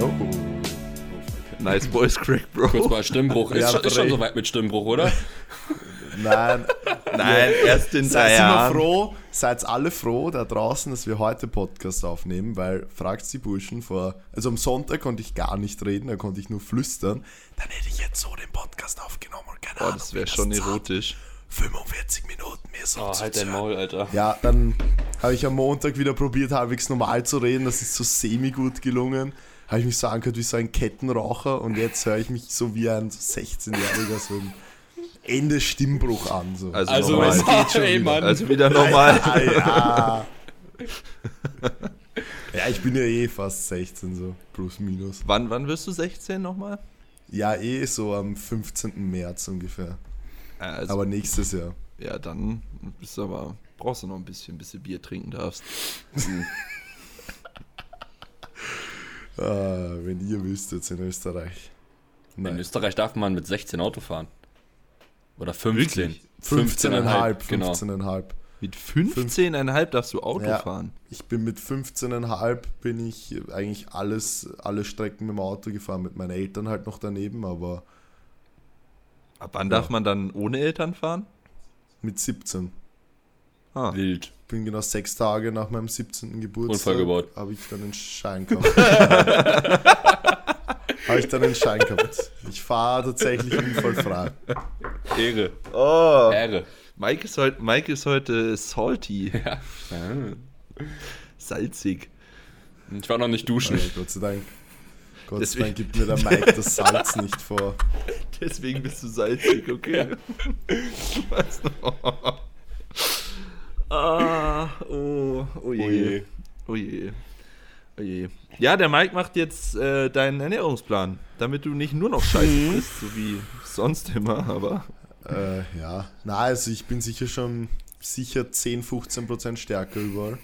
Oh. Nice Voice Crack, Bro. Kurz mal Stimmbruch. Ist, Ja, schon, ist schon soweit mit Stimmbruch, oder? Nein, Nein, erst in drei seid Jahren. froh, seid alle froh da draußen, dass wir heute Podcast aufnehmen, weil fragt die Burschen vor, also am Sonntag konnte ich gar nicht reden, da konnte ich nur flüstern, dann hätte ich jetzt so den Podcast aufgenommen und keine Oh, Ahnung, das wäre schon erotisch. 45 Minuten mir so Oh, halt dein. Maul, Alter. Ja, dann habe ich am Montag wieder probiert, halbwegs normal zu reden. Das ist so semi-gut gelungen. Habe ich mich so angehört wie so ein Kettenraucher und jetzt höre ich mich so wie ein 16-Jähriger so im Ende Stimmbruch an. So. Also, Also, normal. es geht schon ey, wieder. Mann. also wieder normal. Ah, ja. ja, ich bin ja eh fast 16, so plus minus. wann, wann wirst du 16 nochmal? Ja, eh so am 15. März ungefähr. Also, Aber nächstes Jahr. ja, dann bist du aber, brauchst du noch ein bisschen, bis du Bier trinken darfst. Ah, wenn ihr wüsstet in Österreich. In Nein. Österreich darf man mit 16 Auto fahren. Oder 15. Wirklich? 15,5. genau. 15,5. Mit 15,5 darfst du Auto Ja. fahren. Ich bin mit 15,5 bin ich eigentlich alles, alle Strecken mit dem Auto gefahren, mit meinen Eltern halt noch daneben, aber Ab wann darf man dann ohne Eltern fahren? mit 17. Ah. Wild. Bin genau sechs Tage nach meinem 17. Geburtstag. Habe ich dann einen Schein gehabt. habe ich dann einen Schein gehabt. Ich fahre tatsächlich unfallfrei. Ehre. Oh. Ehre. Mike ist heute, Mike ist heute salty, Ja. salzig. Ich war noch nicht duschen. Ja, Gott sei Dank. Gott sei Dank gibt mir der Mike das Salz nicht vor. Deswegen bist du salzig, okay? Was noch? Ah, oh, oh je. Oh je. Oh je. Oh je. Ja, der Mike macht jetzt äh, deinen Ernährungsplan, damit du nicht nur noch Scheiße frisst, so wie sonst immer, aber. Äh, ja. Na, also ich bin sicher schon sicher 10, 15 Prozent stärker überall.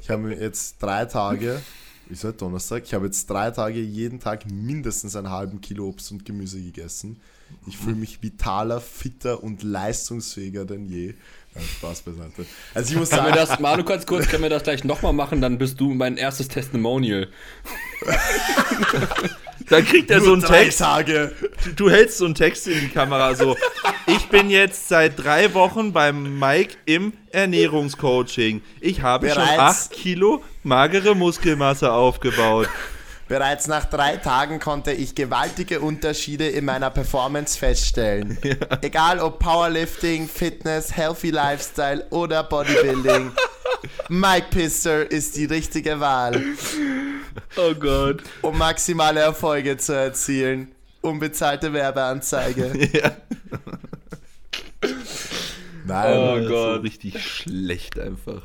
Ich habe mir jetzt drei Tage, ist heute Donnerstag, ich habe jetzt drei Tage jeden Tag mindestens einen halben Kilo Obst und Gemüse gegessen. Ich fühle mich vitaler, fitter und leistungsfähiger denn je. Spaß beiseite. Also ich muss Kann sagen, das, Manu, ganz kurz, können wir das gleich nochmal machen, dann bist du mein erstes Testimonial. Dann kriegt er so einen drei Text. Tage. Du, du hältst so einen Text in die Kamera, so. Ich bin jetzt seit drei Wochen beim Mike im Ernährungscoaching. Ich habe schon Bereits. acht Kilo magere Muskelmasse aufgebaut. Bereits nach drei Tagen konnte ich gewaltige Unterschiede in meiner Performance feststellen. Egal ob Powerlifting, Fitness, Healthy Lifestyle oder Bodybuilding. Mike Pister ist die richtige Wahl, Oh Gott. um maximale Erfolge zu erzielen. Unbezahlte Werbeanzeige. Ja. Nein, Oh ist Gott. Richtig schlecht einfach.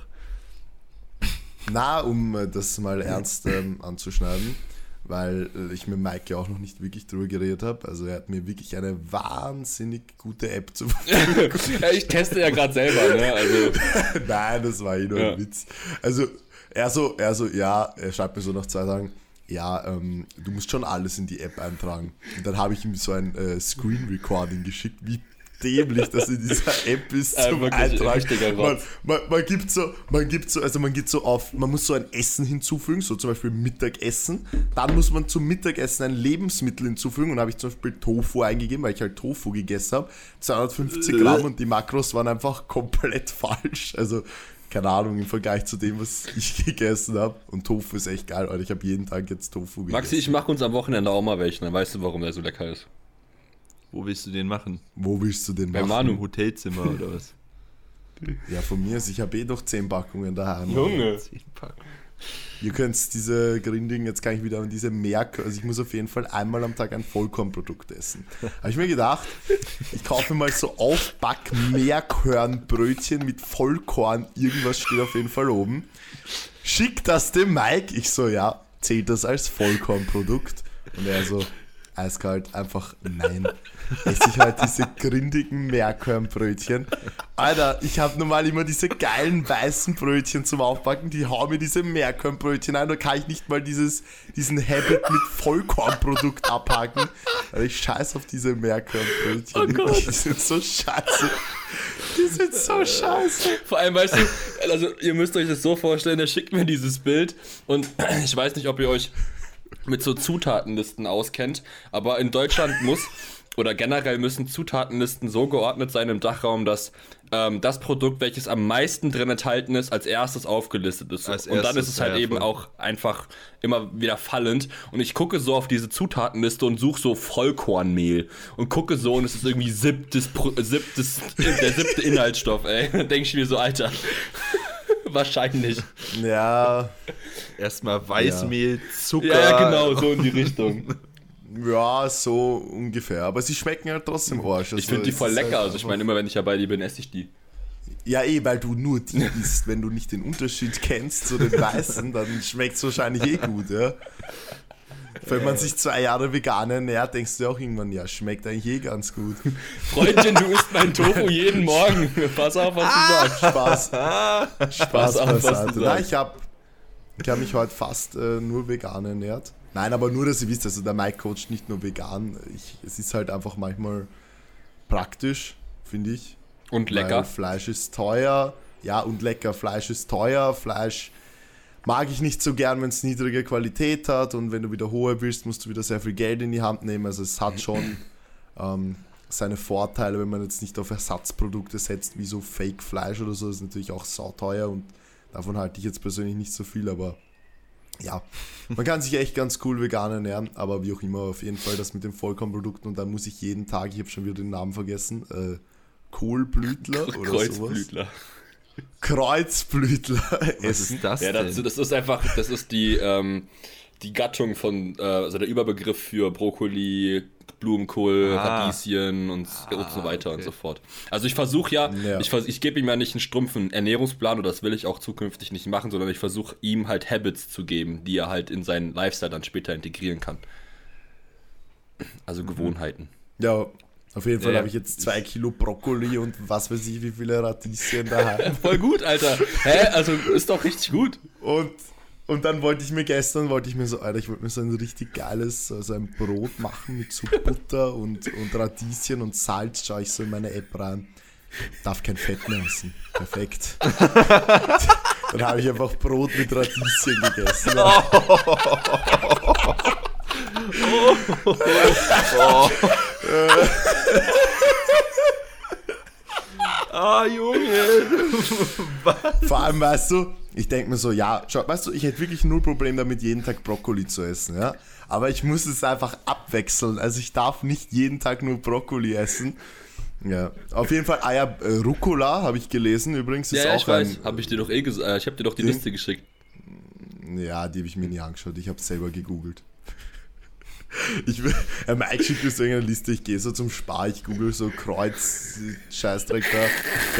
Na, um äh, das mal ernst ähm, anzuschneiden, weil äh, ich mit Mike ja auch noch nicht wirklich drüber geredet habe. Also er hat mir wirklich eine wahnsinnig gute App zur Verfügung Ja, ich teste ja gerade selber, ne? Also, Nein, das war eh nur Ja. ein Witz. Also, er so, er so, ja, er schreibt mir so nach zwei Tagen, ja, ähm, du musst schon alles in die App eintragen. Und dann habe ich ihm so ein äh, Screen Recording geschickt, wie dämlich das in dieser App ist Ja, zum Eintragen. richtiger Man, man, man gibt so, man gibt so, also man geht so auf, man muss so ein Essen hinzufügen, so zum Beispiel Mittagessen. Dann muss man zum Mittagessen ein Lebensmittel hinzufügen und da habe ich zum Beispiel Tofu eingegeben, weil ich halt Tofu gegessen habe. 250 Gramm und die Makros waren einfach komplett falsch. Also keine Ahnung, im Vergleich zu dem, was ich gegessen habe. Und Tofu ist echt geil, Alter. Ich habe jeden Tag jetzt Tofu gegessen. Maxi, ich mache uns am Wochenende auch mal welchen, dann weißt du, warum der so lecker ist. Wo willst du den machen? Wo willst du den Bei machen? Manu. Im Hotelzimmer oder was? Ja, von mir ist, ich habe eh noch 10 Packungen daheim. Zehn Packungen. Ihr könnt diese Grinding, jetzt kann ich wieder an diese Merk, also ich muss auf jeden Fall einmal am Tag ein Vollkornprodukt essen. Habe ich mir gedacht, ich kaufe mal so Aufback Meerkörnbrötchen mit Vollkorn, irgendwas steht auf jeden Fall oben. Schick das dem Mike. Ich so, ja, zählt das als Vollkornprodukt? Und er so, eiskalt, einfach nein. Esse ich halt diese grindigen Meerkörnbrötchen. Alter, ich habe normal immer diese geilen weißen Brötchen zum Aufbacken, die hauen mir diese Meerkörnbrötchen ein, da kann ich nicht mal dieses, diesen Habit mit Vollkornprodukt abhaken. Also ich scheiß auf diese Meerkörnbrötchen. Oh Gott. Die sind so scheiße. Die sind so scheiße. Vor allem, weißt du, also ihr müsst euch das so vorstellen, er schickt mir dieses Bild und ich weiß nicht, ob ihr euch mit so Zutatenlisten auskennt, aber in Deutschland muss oder generell müssen Zutatenlisten so geordnet sein im Dachraum, dass ähm, das Produkt, welches am meisten drin enthalten ist, als erstes aufgelistet ist. Als und dann ist es halt ja, eben voll. auch einfach immer wieder fallend. Und ich gucke so auf diese Zutatenliste und suche so Vollkornmehl und gucke so und es ist irgendwie siebtes, Pro- siebtes der siebte Inhaltsstoff, ey. Dann denke ich mir so, Alter. Wahrscheinlich. Ja, Erstmal Weißmehl, Zucker. Ja, genau, so in die Richtung. ja, so ungefähr. Aber sie schmecken halt trotzdem Arsch. Ich finde die voll ist halt lecker. Also ich meine, immer wenn ich ja bei dir bin, esse ich die. Ja, eh, weil du nur die isst. Wenn du nicht den Unterschied kennst zu den Weißen, dann schmeckt es wahrscheinlich eh gut, ja. Wenn man sich zwei Jahre vegan ernährt, denkst du auch irgendwann, ja, schmeckt eigentlich eh ganz gut. Freundchen, du isst mein Tofu jeden Morgen. Pass auf, was du sagst. Spaß. Spaß auf, was du sagst. ich habe ich hab mich heute fast äh, nur vegan ernährt. Nein, aber nur, dass ihr wisst, also der Mike coacht nicht nur vegan. Ich, es ist halt einfach manchmal praktisch, finde ich. Und lecker. Fleisch ist teuer. Ja, und lecker. Fleisch ist teuer. Fleisch mag ich nicht so gern, wenn es niedrige Qualität hat. Und wenn du wieder hohe willst, musst du wieder sehr viel Geld in die Hand nehmen. Also es hat schon ähm, seine Vorteile, wenn man jetzt nicht auf Ersatzprodukte setzt, wie so Fake-Fleisch oder so. Das ist natürlich auch sauteuer und davon halte ich jetzt persönlich nicht so viel. Aber ja, man kann sich echt ganz cool vegan ernähren. Aber wie auch immer, auf jeden Fall das mit den Vollkornprodukten. Und dann muss ich jeden Tag, ich habe schon wieder den Namen vergessen, äh, Kohlblütler oder sowas. Kreuzblütler. Kreuzblütler Was essen. ist das Ja, das, denn? das ist einfach, das ist die, ähm, die Gattung von, äh, also der Überbegriff für Brokkoli, Blumenkohl, Ah. Radieschen und, und so weiter und okay. so fort. Also ich versuche ja, Ja. ich, vers ich gebe ihm ja nicht einen stumpfen Ernährungsplan oder das will ich auch zukünftig nicht machen, sondern ich versuche ihm halt Habits zu geben, die er halt in seinen Lifestyle dann später integrieren kann. Also Gewohnheiten. Ja, auf jeden Fall Ja, habe ich jetzt zwei Kilo Brokkoli und was weiß ich, wie viele Radieschen daheim. Voll gut, Alter. Hä? Also ist doch richtig gut. Und, und dann wollte ich mir gestern, wollte ich mir so, Alter, ich wollte mir so ein richtig geiles, so so ein Brot machen mit so Butter und, und Radieschen und Salz, schaue ich so in meine App rein. Darf kein Fett mehr essen. Perfekt. dann habe ich einfach Brot mit Radieschen gegessen. Ah, Junge. Vor allem, weißt du, ich denke mir so, ja, schau, weißt du, ich hätte wirklich null Problem damit, jeden Tag Brokkoli zu essen, ja. Aber ich muss es einfach abwechseln. Also ich darf nicht jeden Tag nur Brokkoli essen. Ja, auf jeden Fall Eier, äh, Rucola habe ich gelesen übrigens. Ist Ja, ja, auch ich weiß. ein, Habe ich dir doch eh gesagt. Äh, ich habe dir doch die Ding. Liste geschickt. Ja, die habe ich mir nie angeschaut. Ich habe selber gegoogelt. Ich will, ja, Mike schickt mir so eine Liste, ich gehe so zum Spar, ich google so Kreuz, Scheißdreck da.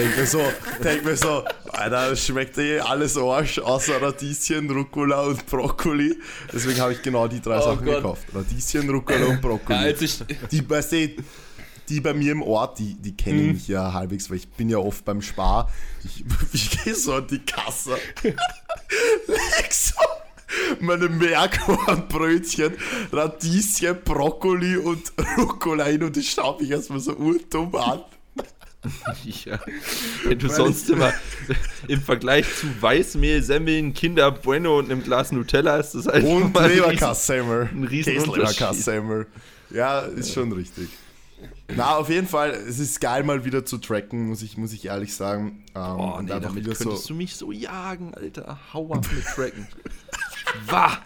Denk mir so, denk mir so, Alter, schmeckt eh alles Arsch, außer Radieschen, Rucola und Brokkoli. Deswegen habe ich genau die drei Oh Sachen Gott. gekauft. Radieschen, Rucola und Brokkoli. Ja, als ich, Die, weißt du, die bei mir im Ort, die, die kennen mich ja halbwegs, weil ich bin ja oft beim Spar. Ich, ich gehe so an die Kasse, so meine Meerkornbrötchen, Radieschen, Brokkoli und Rucola hin und ich schaue mich erstmal so urdumm an. Ja. Wenn du Weil sonst immer im Vergleich zu Weißmehl, Semmeln, Kinder Bueno und einem Glas Nutella ist das halt Und mal ein riesen- Leberkassemmel. ein Riesenunterschied. Käseleberkassemmel. Ja, ist schon richtig. Na, auf jeden Fall, es ist geil mal wieder zu tracken, muss ich, muss ich ehrlich sagen. Ähm, Oh und nee, einfach damit könntest du mich so jagen, Alter. Hau ab mit Tracken. Wah!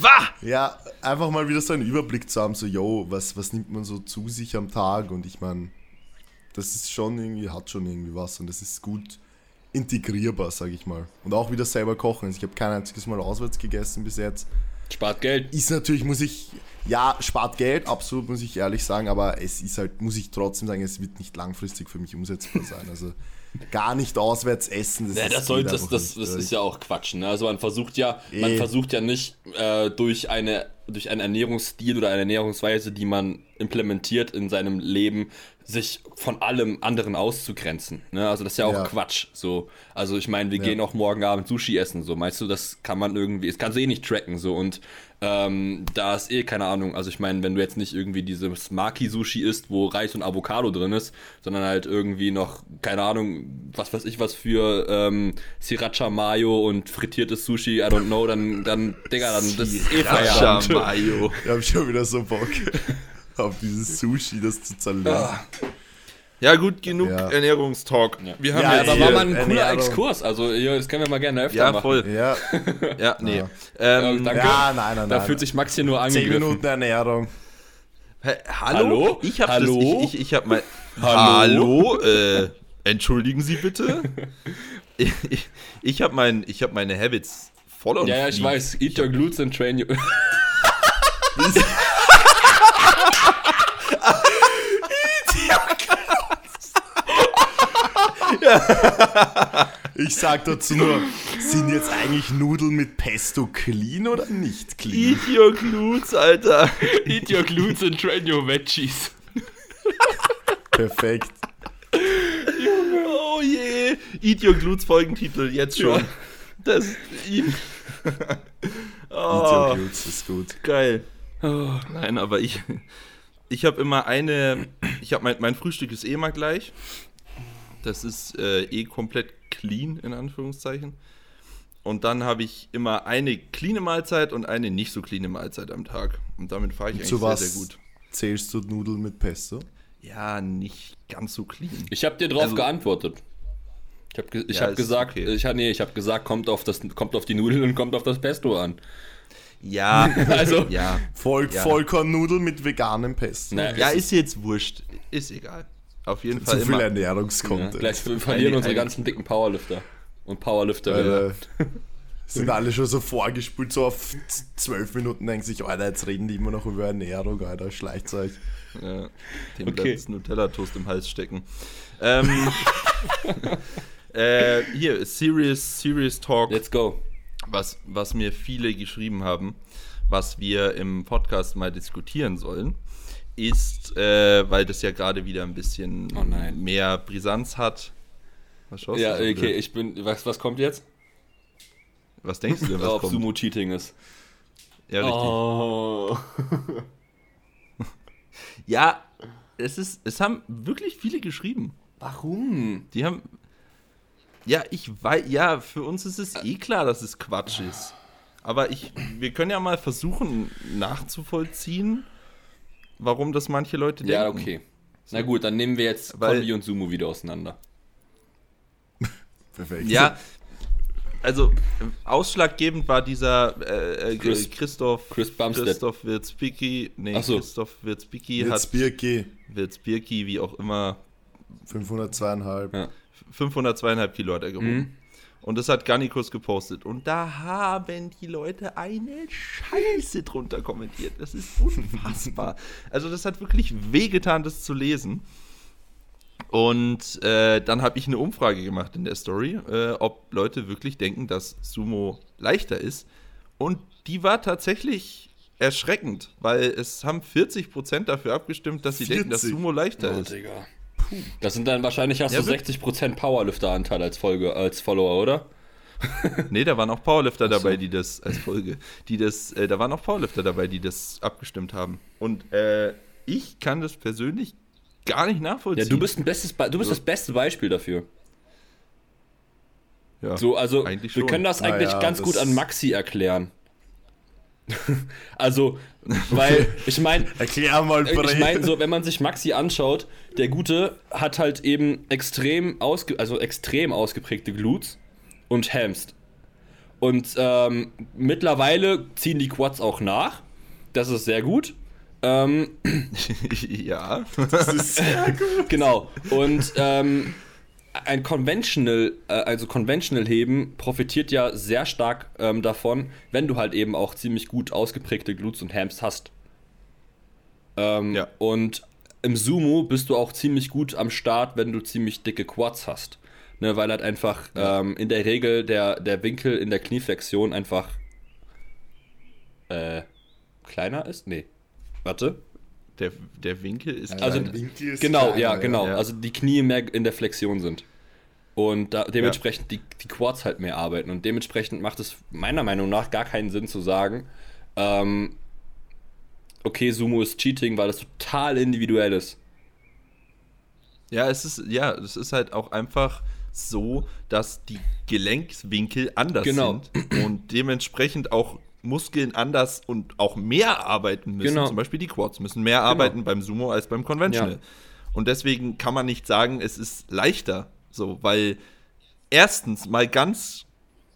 Wah! Ja, einfach mal wieder so einen Überblick zu haben, so, yo, was, was nimmt man so zu sich am Tag? Und ich meine, das ist schon irgendwie, hat schon irgendwie was und das ist gut integrierbar, sag ich mal. Und auch wieder selber kochen. Also ich habe kein einziges Mal auswärts gegessen bis jetzt. spart Geld. Ist natürlich, muss ich, ja, spart Geld, absolut, muss ich ehrlich sagen, aber es ist halt, muss ich trotzdem sagen, es wird nicht langfristig für mich umsetzbar sein. Also gar nicht auswärts essen. Das, Ja, ist- das, soll, das, das, das ist ja auch Quatsch. Ne? Also man versucht ja, man Eh. versucht ja nicht äh, durch eine durch einen Ernährungsstil oder eine Ernährungsweise, die man implementiert in seinem Leben, sich von allem anderen auszugrenzen. Ne? Also das ist ja auch Ja. Quatsch. So, also ich meine, wir gehen auch morgen Abend Sushi essen. So, meinst du, das kann man irgendwie, das kannst du eh nicht tracken. So und ähm, da ist eh keine Ahnung. Also ich meine, wenn du jetzt nicht irgendwie dieses Maki-Sushi isst, wo Reis und Avocado drin ist, sondern halt irgendwie noch, keine Ahnung, was weiß ich, was für ähm, Sriracha Mayo und frittiertes Sushi, I don't know, dann, dann, Digga, dann das ist eh Feierabend. Mayo. Ich habe schon wieder so Bock auf dieses Sushi, das zu zerlegen. Ja, gut, genug Ja. Ernährungstalk. Wir haben Ja, ja, aber war mal ein Ernährung. cooler Exkurs. Also, ja, das können wir mal gerne öfter ja machen. voll. Ja, Ja, nee. Ja. Ähm, danke. ja nein, nein, Da nein. fühlt sich Max hier nur Zehn angegriffen. Minuten Ernährung. hä, hallo? Hallo? Ich habe Hallo? das. Ich, ich, ich habe mein. Hallo? Hallo? Äh, entschuldigen Sie bitte. ich ich, ich habe mein, ich hab meine Habits voll und Ja, ja, ich weiß. Eat your glutes and train you. Ich sag dazu nur, sind jetzt eigentlich Nudeln mit Pesto clean oder nicht clean? Eat your glutes, Alter. Eat your glutes and train your veggies. Perfekt. Oh je. Eat your glutes Folgentitel, jetzt schon. Ja. Das. Eat Oh, your glutes ist gut. geil. Nein, aber ich. Ich habe immer eine. Ich habe mein, mein Frühstück ist eh immer gleich. Das ist äh, eh komplett clean, in Anführungszeichen. Und dann habe ich immer eine cleane Mahlzeit und eine nicht so cleane Mahlzeit am Tag. Und damit fahre ich eigentlich Zu sehr, was sehr gut. zählst du Nudeln mit Pesto? Ja, nicht ganz so clean. Ich habe dir drauf Also- geantwortet. Ich habe ge ich Ja, hab gesagt, okay. ich, hab- nee, ich habe gesagt, kommt auf, das, kommt auf die Nudeln und kommt auf das Pesto an. Ja, Also- ja. Voll, Ja. Vollkornnudeln mit veganem Pesto. Naja, Ja, ist jetzt wurscht. Ist egal. Auf jeden Fall Zu viel immer. Ja, Ernährungskontent. gleich wir verlieren Eine- unsere eine- ganzen dicken Powerlifter und Powerlifterinnen. Äh, sind alle schon so vorgespult, so auf zwölf Minuten denken sich, Alter, jetzt reden die immer noch über Ernährung, Alter, schleicht euch. Ja, dem Okay. bleibt Nutella-Toast im Hals stecken. Ähm, äh, hier, Serious, Serious Talk, Let's go. Was, was mir viele geschrieben haben, was wir im Podcast mal diskutieren sollen, ist, äh, weil das ja gerade wieder ein bisschen Oh mehr Brisanz hat. Was schaust Ja, du so okay, ich bin. Was, was kommt jetzt? Was denkst du denn, was Ob kommt? Sumo Cheating ist. Ja, richtig. Oh. Ja, es ist, es haben wirklich viele geschrieben. Warum? Die haben. Ja, ich weiß, ja, für uns ist es eh klar, dass es Quatsch ist. Aber ich, wir können ja mal versuchen nachzuvollziehen, warum das manche Leute denken. Ja, okay. Na gut, dann nehmen wir jetzt Weil- Kombi und Sumo wieder auseinander. Perfekt. Ja, also ausschlaggebend war dieser äh, äh, Chris- Christoph Chris Bumstead. Christoph Wirzbicki, nee, so. Christoph Wirzbicki Jetzt hat Birki, Wirzbicki, wie auch immer, 502,5. Ja. 502,5 Kilo hat er gewogen. Mhm. Und das hat Garnikus gepostet. Und da haben die Leute eine Scheiße drunter kommentiert. Das ist unfassbar. also das hat wirklich wehgetan, das zu lesen. Und äh, dann habe ich eine Umfrage gemacht in der Story, äh, ob Leute wirklich denken, dass Sumo leichter ist. Und die war tatsächlich erschreckend, weil es haben 40% dafür abgestimmt, dass sie denken, dass 40? Sumo leichter Oh, ist. Digga. Das sind dann wahrscheinlich hast Ja, du wirklich. 60% Powerlifter-Anteil als Folge, als Follower, oder? Nee, da waren auch Powerlifter so. dabei, die das als Folge, die das, äh, da waren auch Powerlifter dabei, die das abgestimmt haben. Und äh, ich kann das persönlich gar nicht Ja, nachvollziehen. du bist ein bestes Be du bist das beste Beispiel dafür. ja. So, also Eigentlich wir können das eigentlich ja, ganz das- gut an Maxi erklären. also, weil ich meine, Erklär mal, ich Bre. meine so, wenn man sich Maxi anschaut, der Gute hat halt eben extrem ausge also extrem ausgeprägte Glutes und Hamst. Und ähm, mittlerweile ziehen die Quads auch nach. Das ist sehr gut. Ähm, ja. Das ist sehr gut. Genau. Und ähm, ein Conventional, äh, also Conventional Heben profitiert ja sehr stark ähm, davon, wenn du halt eben auch ziemlich gut ausgeprägte Glutes und Hams hast. Ähm, Ja. Und im Sumo bist du auch ziemlich gut am Start, wenn du ziemlich dicke Quads hast. Ne, weil halt einfach ähm, in der Regel der, der Winkel in der Knieflexion einfach äh, kleiner ist? Nee. Warte. Der, der Winkel ist Also, Dein Winkel ist Genau, kleiner, ja, genau. ja. Also die Knie mehr in der Flexion sind. Und da, dementsprechend die, die Quads halt mehr arbeiten. Und dementsprechend macht es meiner Meinung nach gar keinen Sinn zu sagen, ähm, okay, Sumo ist Cheating, weil das total individuell ist. Ja, es ist, ja, es ist halt auch einfach so, dass die Gelenkwinkel anders Genau. sind und dementsprechend auch Muskeln anders und auch mehr arbeiten müssen. Genau. Zum Beispiel die Quads müssen mehr arbeiten beim Sumo als beim Conventional. Ja. Und deswegen kann man nicht sagen, es ist leichter. So, weil erstens mal ganz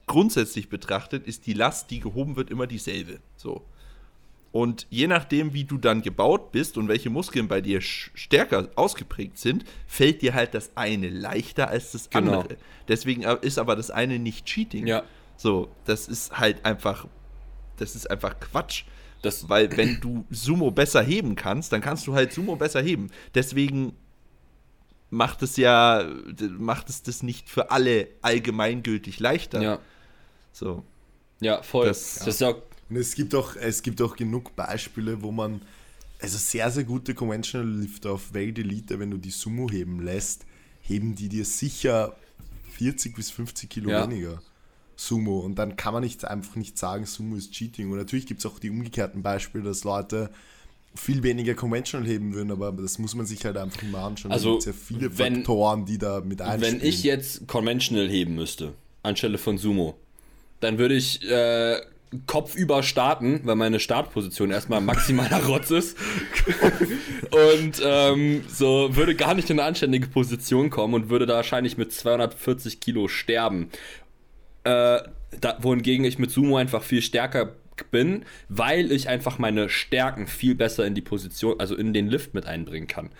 grundsätzlich betrachtet ist die Last, die gehoben wird, immer dieselbe. So. Und je nachdem, wie du dann gebaut bist und welche Muskeln bei dir stärker ausgeprägt sind, fällt dir halt das eine leichter als das Genau. andere. Deswegen ist aber das eine nicht Cheating. Ja. So, das ist halt einfach, das ist einfach Quatsch. Das- Weil wenn du Sumo besser heben kannst, dann kannst du halt Sumo besser heben. Deswegen macht es ja, macht es das nicht für alle allgemeingültig leichter. Ja, So. ja voll. Das- Das, ist ja auch Und es gibt auch, es gibt auch genug Beispiele, wo man, also sehr, sehr gute Conventional Lifter auf Welt Elite, wenn du die Sumo heben lässt, heben die dir sicher 40 bis 50 Kilo Ja. weniger Sumo. Und dann kann man nicht einfach nicht sagen, Sumo ist Cheating. Und natürlich gibt es auch die umgekehrten Beispiele, dass Leute viel weniger Conventional heben würden, aber das muss man sich halt einfach mal anschauen. Also, da gibt ja viele wenn- Faktoren, die da mit einspielen. Wenn ich jetzt Conventional heben müsste, anstelle von Sumo, dann würde ich äh, kopfüber starten, weil meine Startposition erstmal maximaler Rotz ist. und ähm, so würde gar nicht in eine anständige Position kommen und würde da wahrscheinlich mit 240 Kilo sterben. Äh, da, wohingegen ich mit Sumo einfach viel stärker bin, weil ich einfach meine Stärken viel besser in die Position, also in den Lift mit einbringen kann.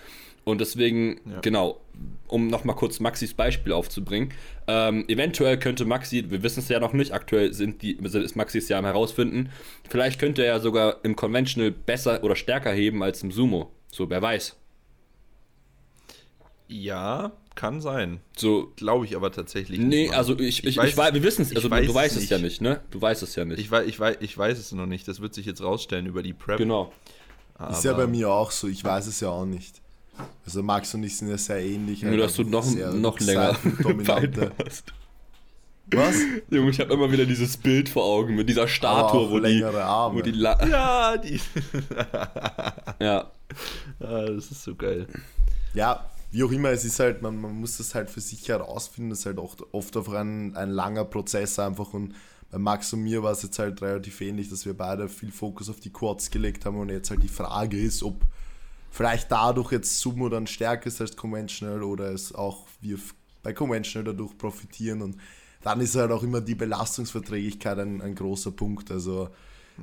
Und deswegen, genau, um nochmal kurz Maxis Beispiel aufzubringen, ähm, eventuell könnte Maxi, wir wissen es ja noch nicht, aktuell sind die, ist Maxis ja am herausfinden, vielleicht könnte er ja sogar im Conventional besser oder stärker heben als im Sumo. So, wer weiß. Ja, kann sein. So, Glaube ich aber tatsächlich nee, Mann. also ich, ich, ich, weiß, wir wissen es, ich also du, weiß du weißt es nicht. ja nicht, ne? Du weißt es ja nicht. Ich weiß, ich, weiß, ich weiß es noch nicht. Das wird sich jetzt rausstellen über die Prep. genau. Ist ja bei mir auch so, ich weiß es ja auch nicht. Also Max und ich sind ja sehr ähnlich. Nur, dass du noch, noch länger hast. Was? Junge, ich habe immer wieder dieses Bild vor Augen mit dieser Aber Statue, wo die, wo die La Ja, die. ja, ah, das ist so geil. Ja, wie auch immer, es ist halt, man, man muss das halt für sich herausfinden, das ist halt oft, oft auf ein, ein langer Prozess einfach und bei Max und mir war es jetzt halt relativ ähnlich, dass wir beide viel Fokus auf die Quads gelegt haben und jetzt halt die Frage ist, ob vielleicht dadurch jetzt Sumo dann stärker ist als Conventional oder es auch wir bei Conventional dadurch profitieren und dann ist halt auch immer die Belastungsverträglichkeit ein, ein großer Punkt, also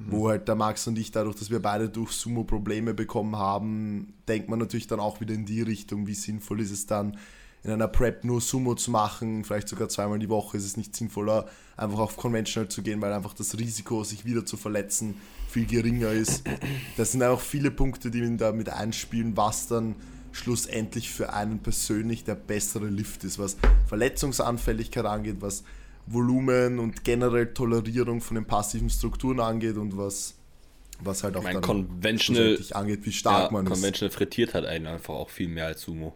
wo halt der Max und ich dadurch, dass wir beide durch Sumo Probleme bekommen haben, denkt man natürlich dann auch wieder in die Richtung, wie sinnvoll ist es dann in einer Prep nur Sumo zu machen, vielleicht sogar zweimal die Woche, ist es nicht sinnvoller, einfach auf Conventional zu gehen, weil einfach das Risiko, sich wieder zu verletzen, viel geringer ist. Das sind auch viele Punkte, die da mit einspielen, was dann schlussendlich für einen persönlich der bessere Lift ist, was Verletzungsanfälligkeit angeht, was Volumen und generell Tolerierung von den passiven Strukturen angeht und was, was halt auch mein dann Conventional, angeht, wie stark ja, man ist. Conventional frittiert halt einen einfach auch viel mehr als Sumo.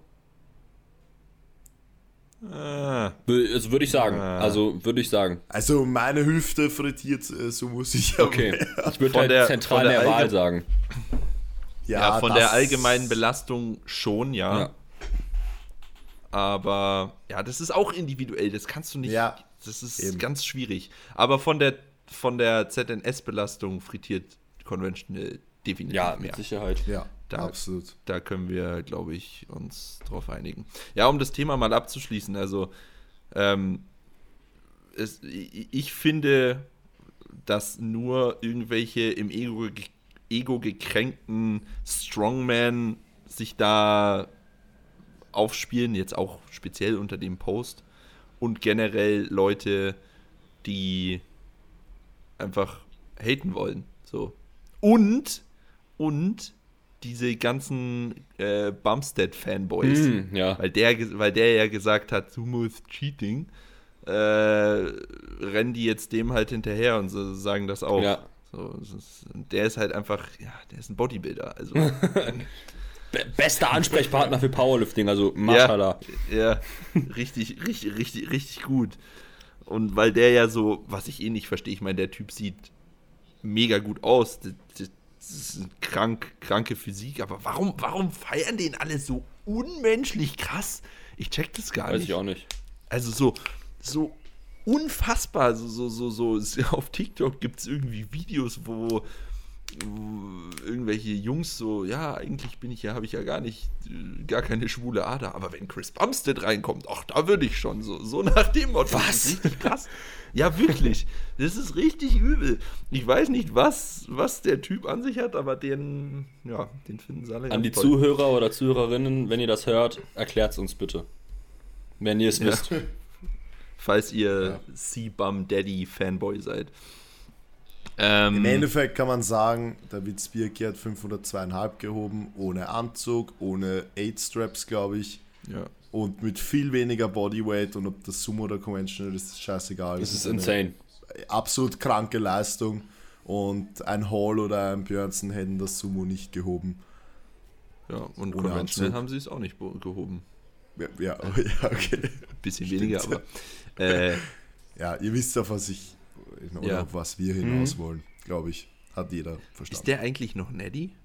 Ah, Also würde ich sagen. Ah. Also würde ich sagen. Also meine Hüfte frittiert, äh, so muss ich ja. Okay. Ich würde Von halt der- zentral von der der Wahl sagen. ja, von das- der allgemeinen Belastung schon, ja. Ja. Aber ja, das ist auch individuell. Das kannst du nicht. Ja, das ist eben. ganz schwierig. Aber von der von der ZNS-Belastung frittiert Conventional definitiv Ja, mehr. mit Sicherheit. Ja, Da- absolut. Da können wir, glaube ich, uns drauf einigen. Ja, um das Thema mal abzuschließen, also ähm, es, ich, finde, dass nur irgendwelche im Ego, Ego gekränkten Strongman sich da aufspielen, jetzt auch speziell unter dem Post und generell Leute, die einfach haten wollen. So. Und, und diese ganzen äh, Bumstead-Fanboys. Hm, ja. Weil, der, weil der ja gesagt hat, Sumo ist Cheating, äh, rennen die jetzt dem halt hinterher und so, sagen das auch. Ja. So, es ist, der ist halt einfach, ja, der ist ein Bodybuilder. Also, bester Ansprechpartner für Powerlifting, also Mashallah. Ja, ja richtig, richtig, richtig, richtig gut. Und weil der ja so, was ich eh nicht verstehe, ich meine, der Typ sieht mega gut aus. Das, ist eine krank, kranke Physik, aber warum, warum feiern den alle so unmenschlich krass? Ich check das gar Weiß nicht. ich auch nicht. Also so, so unfassbar. So, so, so, so. Auf TikTok gibt es irgendwie Videos, wo irgendwelche Jungs so, ja, eigentlich bin ich ja, habe ich ja gar nicht, äh, gar keine schwule Ader, aber wenn Chris Bumstead reinkommt, ach, da würde ich schon so, so nach dem Motto. Was? Richtig krass. Ja, wirklich. Das ist richtig übel. Ich weiß nicht, was, was der Typ an sich hat, aber den, ja, den finden sie alle An die toll. Zuhörer oder Zuhörerinnen, wenn ihr das hört, erklärt es uns bitte. Wenn ihr es Ja. wisst. Falls ihr Ja. C-Bum Daddy Fanboy seid. Ähm, Im Endeffekt kann man sagen, der Witzbierke hat 502,5 gehoben, ohne Anzug, ohne 8 Straps, glaube ich, ja. und mit viel weniger Bodyweight und ob das Sumo oder Conventional ist, ist scheißegal. Das ist eine insane. Absolut kranke Leistung und ein Hall oder ein Björnsen hätten das Sumo nicht gehoben. ja, und Ohne Conventional Anzug. haben sie es auch nicht gehoben. Ja, ja, ja okay. Bisschen Stimmt. weniger, aber. Äh, Ja, ihr wisst auf was ich oder Ja. auf was wir hinaus wollen, glaube ich. Hat jeder verstanden. ist der eigentlich noch Neddy?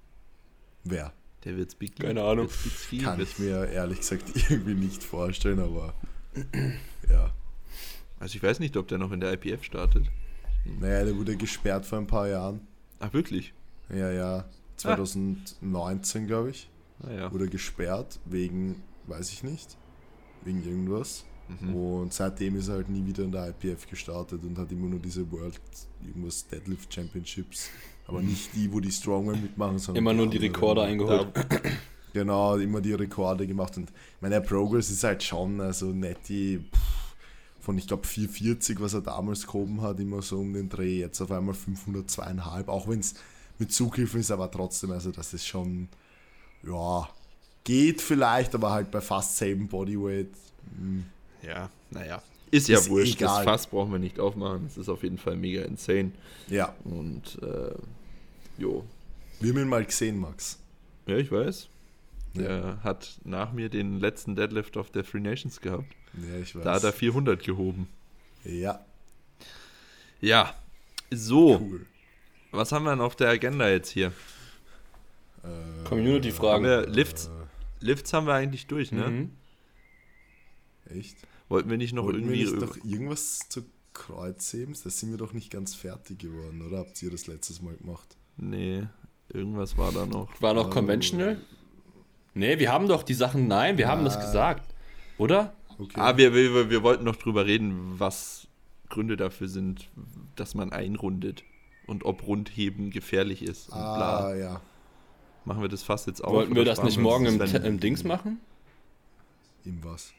Wer? Der wird's Big Keine Ahnung. Big Kann wird's- ich mir ehrlich gesagt irgendwie nicht vorstellen, aber ja. Also ich weiß nicht, ob der noch in der IPF startet. Naja, der wurde gesperrt vor ein paar Jahren. Ach, wirklich? Ja, ja. 2019, glaube ich. Naja. Wurde gesperrt wegen, weiß ich nicht, wegen irgendwas. Mhm. Und seitdem ist er halt nie wieder in der IPF gestartet und hat immer nur diese World irgendwas Deadlift Championships. Aber nicht die, wo die Strongman mitmachen, sondern Immer nur die. Rekorde eingeholt. Genau, immer die Rekorde gemacht. Und ich meine, der Progress ist halt schon, also Netty pff, von, ich glaube, 440, was er damals gehoben hat, immer so um den Dreh, jetzt auf einmal 502,5, auch wenn es mit Zugriffen ist, aber trotzdem, also das ist schon, ja, geht vielleicht, aber halt bei fast selben Bodyweight. hm, Ja, naja. Ist ja Ist wurscht, das egal. Fass brauchen wir nicht aufmachen. Es ist auf jeden Fall mega insane. Ja, Und, äh, jo. wir haben ihn mal gesehen, Max. Ja, ich weiß. Der hat nach mir den letzten Deadlift auf der Free Nations gehabt. Ja, ich weiß. Da hat er 400 gehoben. ja, Ja. So, cool. was haben wir denn auf der Agenda jetzt hier? Äh, Community-Fragen. Lifts? Lifts haben wir eigentlich durch, ne? Mhm. Echt? Wollten wir nicht noch Wollten wir irgendwie. nicht doch irgendwas zu Kreuzhebens? Da sind wir doch nicht ganz fertig geworden, oder? Habt ihr das letztes Mal gemacht? nee, irgendwas war da noch. War noch conventional? Nee, wir haben doch die Sachen. Nein, wir haben das gesagt. Oder? Okay. Ah, wir, wir, wir wollten noch drüber reden, was Gründe dafür sind, dass man einrundet und ob Rundheben gefährlich ist und ah, bla. ja. Machen wir das fast jetzt auch? Wollten wir das nicht morgen im, im Dings machen? Im was?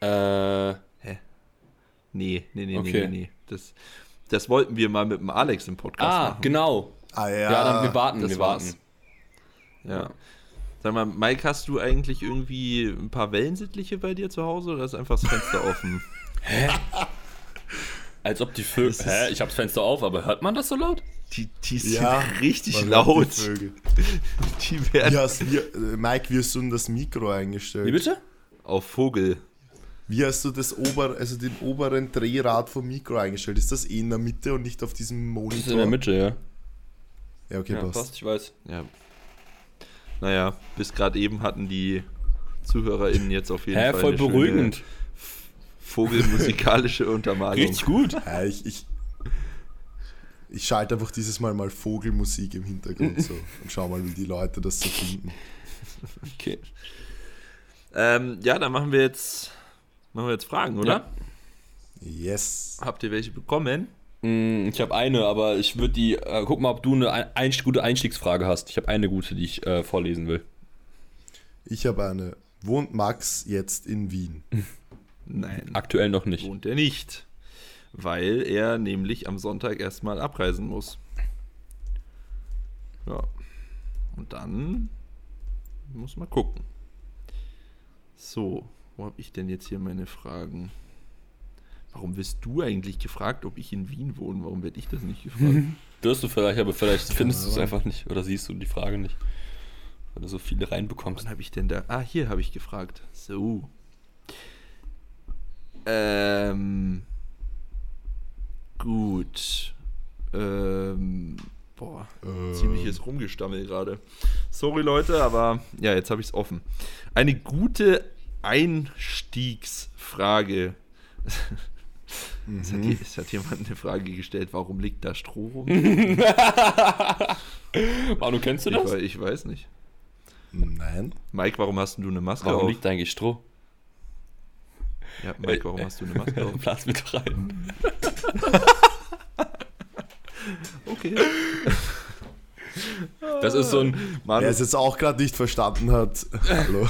Äh, Hä? Nee, nee, nee, Okay. nee, nee, nee. Das, das wollten wir mal mit dem Alex im Podcast ah, machen. genau. Ah, ja. Ja, dann wir warten, das wir war's. warten. Ja. Sag mal, Mike, hast du eigentlich irgendwie ein paar Wellensittliche bei dir zu Hause oder ist einfach das Fenster offen? Als ob die Vögel. Hä? Ich hab's Fenster auf, aber hört man das so laut? Die, die sind Ja, richtig laut. die Vögel. Die werden wie, äh, Mike, wie hast du denn das Mikro eingestellt? Wie bitte? auf Vogel. Wie hast du das ober, also den oberen Drehrad vom Mikro eingestellt? Ist das eh in der Mitte und nicht auf diesem Monitor? Das ist in der Mitte, ja. Ja, okay, ja passt. passt, ich weiß. Ja. Naja, bis gerade eben hatten die ZuhörerInnen jetzt auf jeden Hä, Fall. voll eine schöne beruhigend. Vogelmusikalische Untermalung. Richtig gut. Ja, ich, ich, ich schalte einfach dieses Mal mal Vogelmusik im Hintergrund so und schau mal, wie die Leute das so finden. Okay. Ähm, ja, dann machen wir jetzt machen wir jetzt Fragen, oder? Ja. Yes. Habt ihr welche bekommen? Mm, Ich habe eine, aber ich würde die. Äh, guck mal, ob du eine ein, ein, gute Einstiegsfrage hast. Ich habe eine gute, die ich äh, vorlesen will. Ich habe eine. Wohnt Max jetzt in Wien? Nein, Aktuell noch nicht. wohnt er nicht. Weil er nämlich am Sonntag erstmal abreisen muss. Ja. Und dann muss man gucken. So, wo habe ich denn jetzt hier meine Fragen? Warum wirst du eigentlich gefragt, ob ich in Wien wohne? Warum werde ich das nicht gefragt? Wirst du vielleicht, aber vielleicht findest du es einfach nicht. Oder siehst du die Frage nicht. Weil du so viele reinbekommst. Wann habe ich denn da? Ah, hier habe ich gefragt. So. Ähm. Gut. Ähm. Boah. Ähm. Ziemliches Rumgestammel gerade. Sorry, Leute, aber ja, jetzt habe ich es offen. Eine gute Einstiegsfrage. Es, hat, je- es hat jemand eine Frage gestellt, warum liegt da Stroh rum? Manu, kennst du Ich, das? wei- ich weiß nicht. Nein. Mike, warum hast du eine Maske Warum auf? liegt da eigentlich Stroh? Ja, Mike, warum hast du eine Maske auf? Lass mit rein. Okay. Das ist so ein. Manu, Wer es jetzt auch gerade nicht verstanden hat, hallo.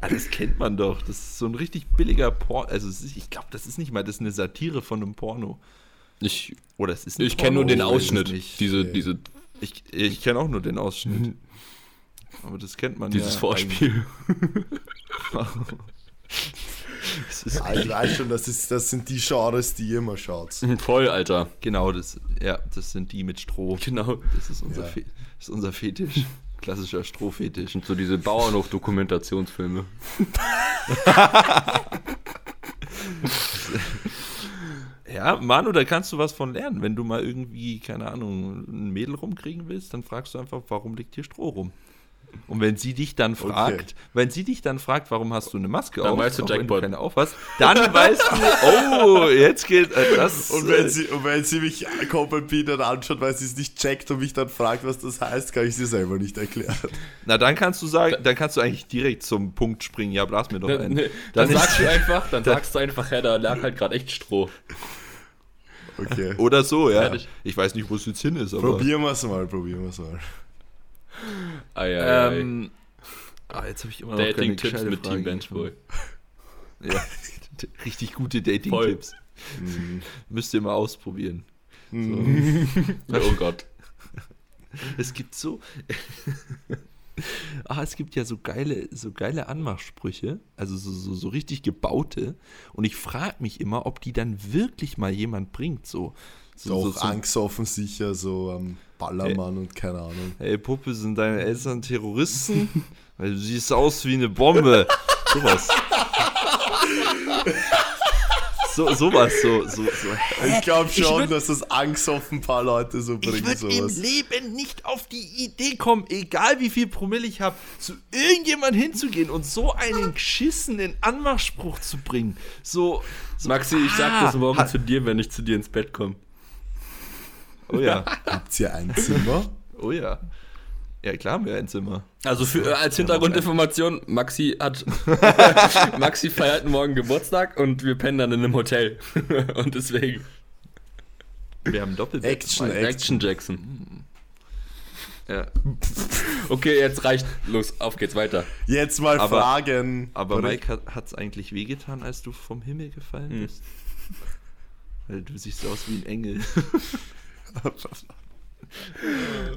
ah, das kennt man doch. Das ist so ein richtig billiger Porno. Also ist, ich glaube, das ist nicht mal, das ist eine Satire von einem Porno. Ich, Oder es ist ein ich kenne nur den Ausschnitt. nicht. Diese, Okay. diese, Ich, ich kenne auch nur den Ausschnitt. Aber das kennt man dieses ja Vorspiel. ist, Ah, ich weiß schon, das, ist, das sind die Genres, die ihr immer schaut. Voll, Alter. genau, das, ja, das sind die mit Stroh. Genau. Das ist unser, Ja. Fe das ist unser Fetisch. Klassischer Strohfetisch. Und so diese Bauernhof-Dokumentationsfilme. Ja, Manu, da kannst du was von lernen. Wenn du mal irgendwie, keine Ahnung, ein Mädel rumkriegen willst, dann fragst du einfach, warum liegt hier Stroh rum? Und wenn sie dich dann fragt, wenn sie dich dann fragt, warum hast du eine Maske Dann auf, weißt du auch wenn Jackpot. keine auf hast, dann weißt du, oh, jetzt geht äh, das. Und wenn, sie, und wenn sie mich komplett behindert anschaut, weil sie es nicht checkt und mich dann fragt, was das heißt, kann ich sie selber nicht erklären. Na, dann kannst du sagen, dann kannst du eigentlich direkt zum Punkt springen. Ja, blas mir doch Dann, ein. nee, dann, Dann sagst du einfach, dann sagst du einfach, ja, da lag halt gerade echt Stroh. Okay. Oder so, ja. Fertig. Ich weiß nicht, wo es jetzt hin ist, aber. Probieren wir es mal, probieren wir es mal. Ei, ei, ei. Ähm, ah, jetzt habe ich immer noch Dating-Tipps mit Frage Team Benchboy. Ja, richtig gute Dating-Tipps. Müsst ihr mal ausprobieren. Oh Gott. Es gibt so. ah, es gibt ja so geile, so geile Anmachsprüche, also so, so, so richtig gebaute. Und ich frage mich immer, ob die dann wirklich mal jemand bringt. So, so, Doch, so, so angstoffen sicher, so am Ballermann und keine Ahnung. Hey Puppe, sind deine Eltern Terroristen? Weil du siehst aus wie eine Bombe. Sowas. So, sowas, so, so, so. Ich glaube Ich schon, würd- dass das angstoffen ein paar Leute so Ich bringen, würde im. Leben nicht auf die Idee kommen, egal wie viel Promille ich habe, zu irgendjemand hinzugehen und so einen geschissenen Anmachspruch zu bringen. So, so Maxi, ich sag ah, das morgen hat- zu dir, wenn ich zu dir ins Bett komme. Oh ja, Gibt's hier ein Zimmer? oh ja. Ja, klar haben wir ein Zimmer. Also für, äh, als Hintergrundinformation, Maxi hat Maxi feiert morgen Geburtstag und wir pennen dann in einem Hotel. und deswegen Wir haben Doppelbett. Action, Mike. Action Jackson. Ja. Okay, jetzt reicht. Los, auf geht's weiter. Jetzt mal Aber- fragen. Aber Oder- Mike, hat es eigentlich wehgetan, als du vom Himmel gefallen Hm. bist? Weil du siehst aus wie ein Engel.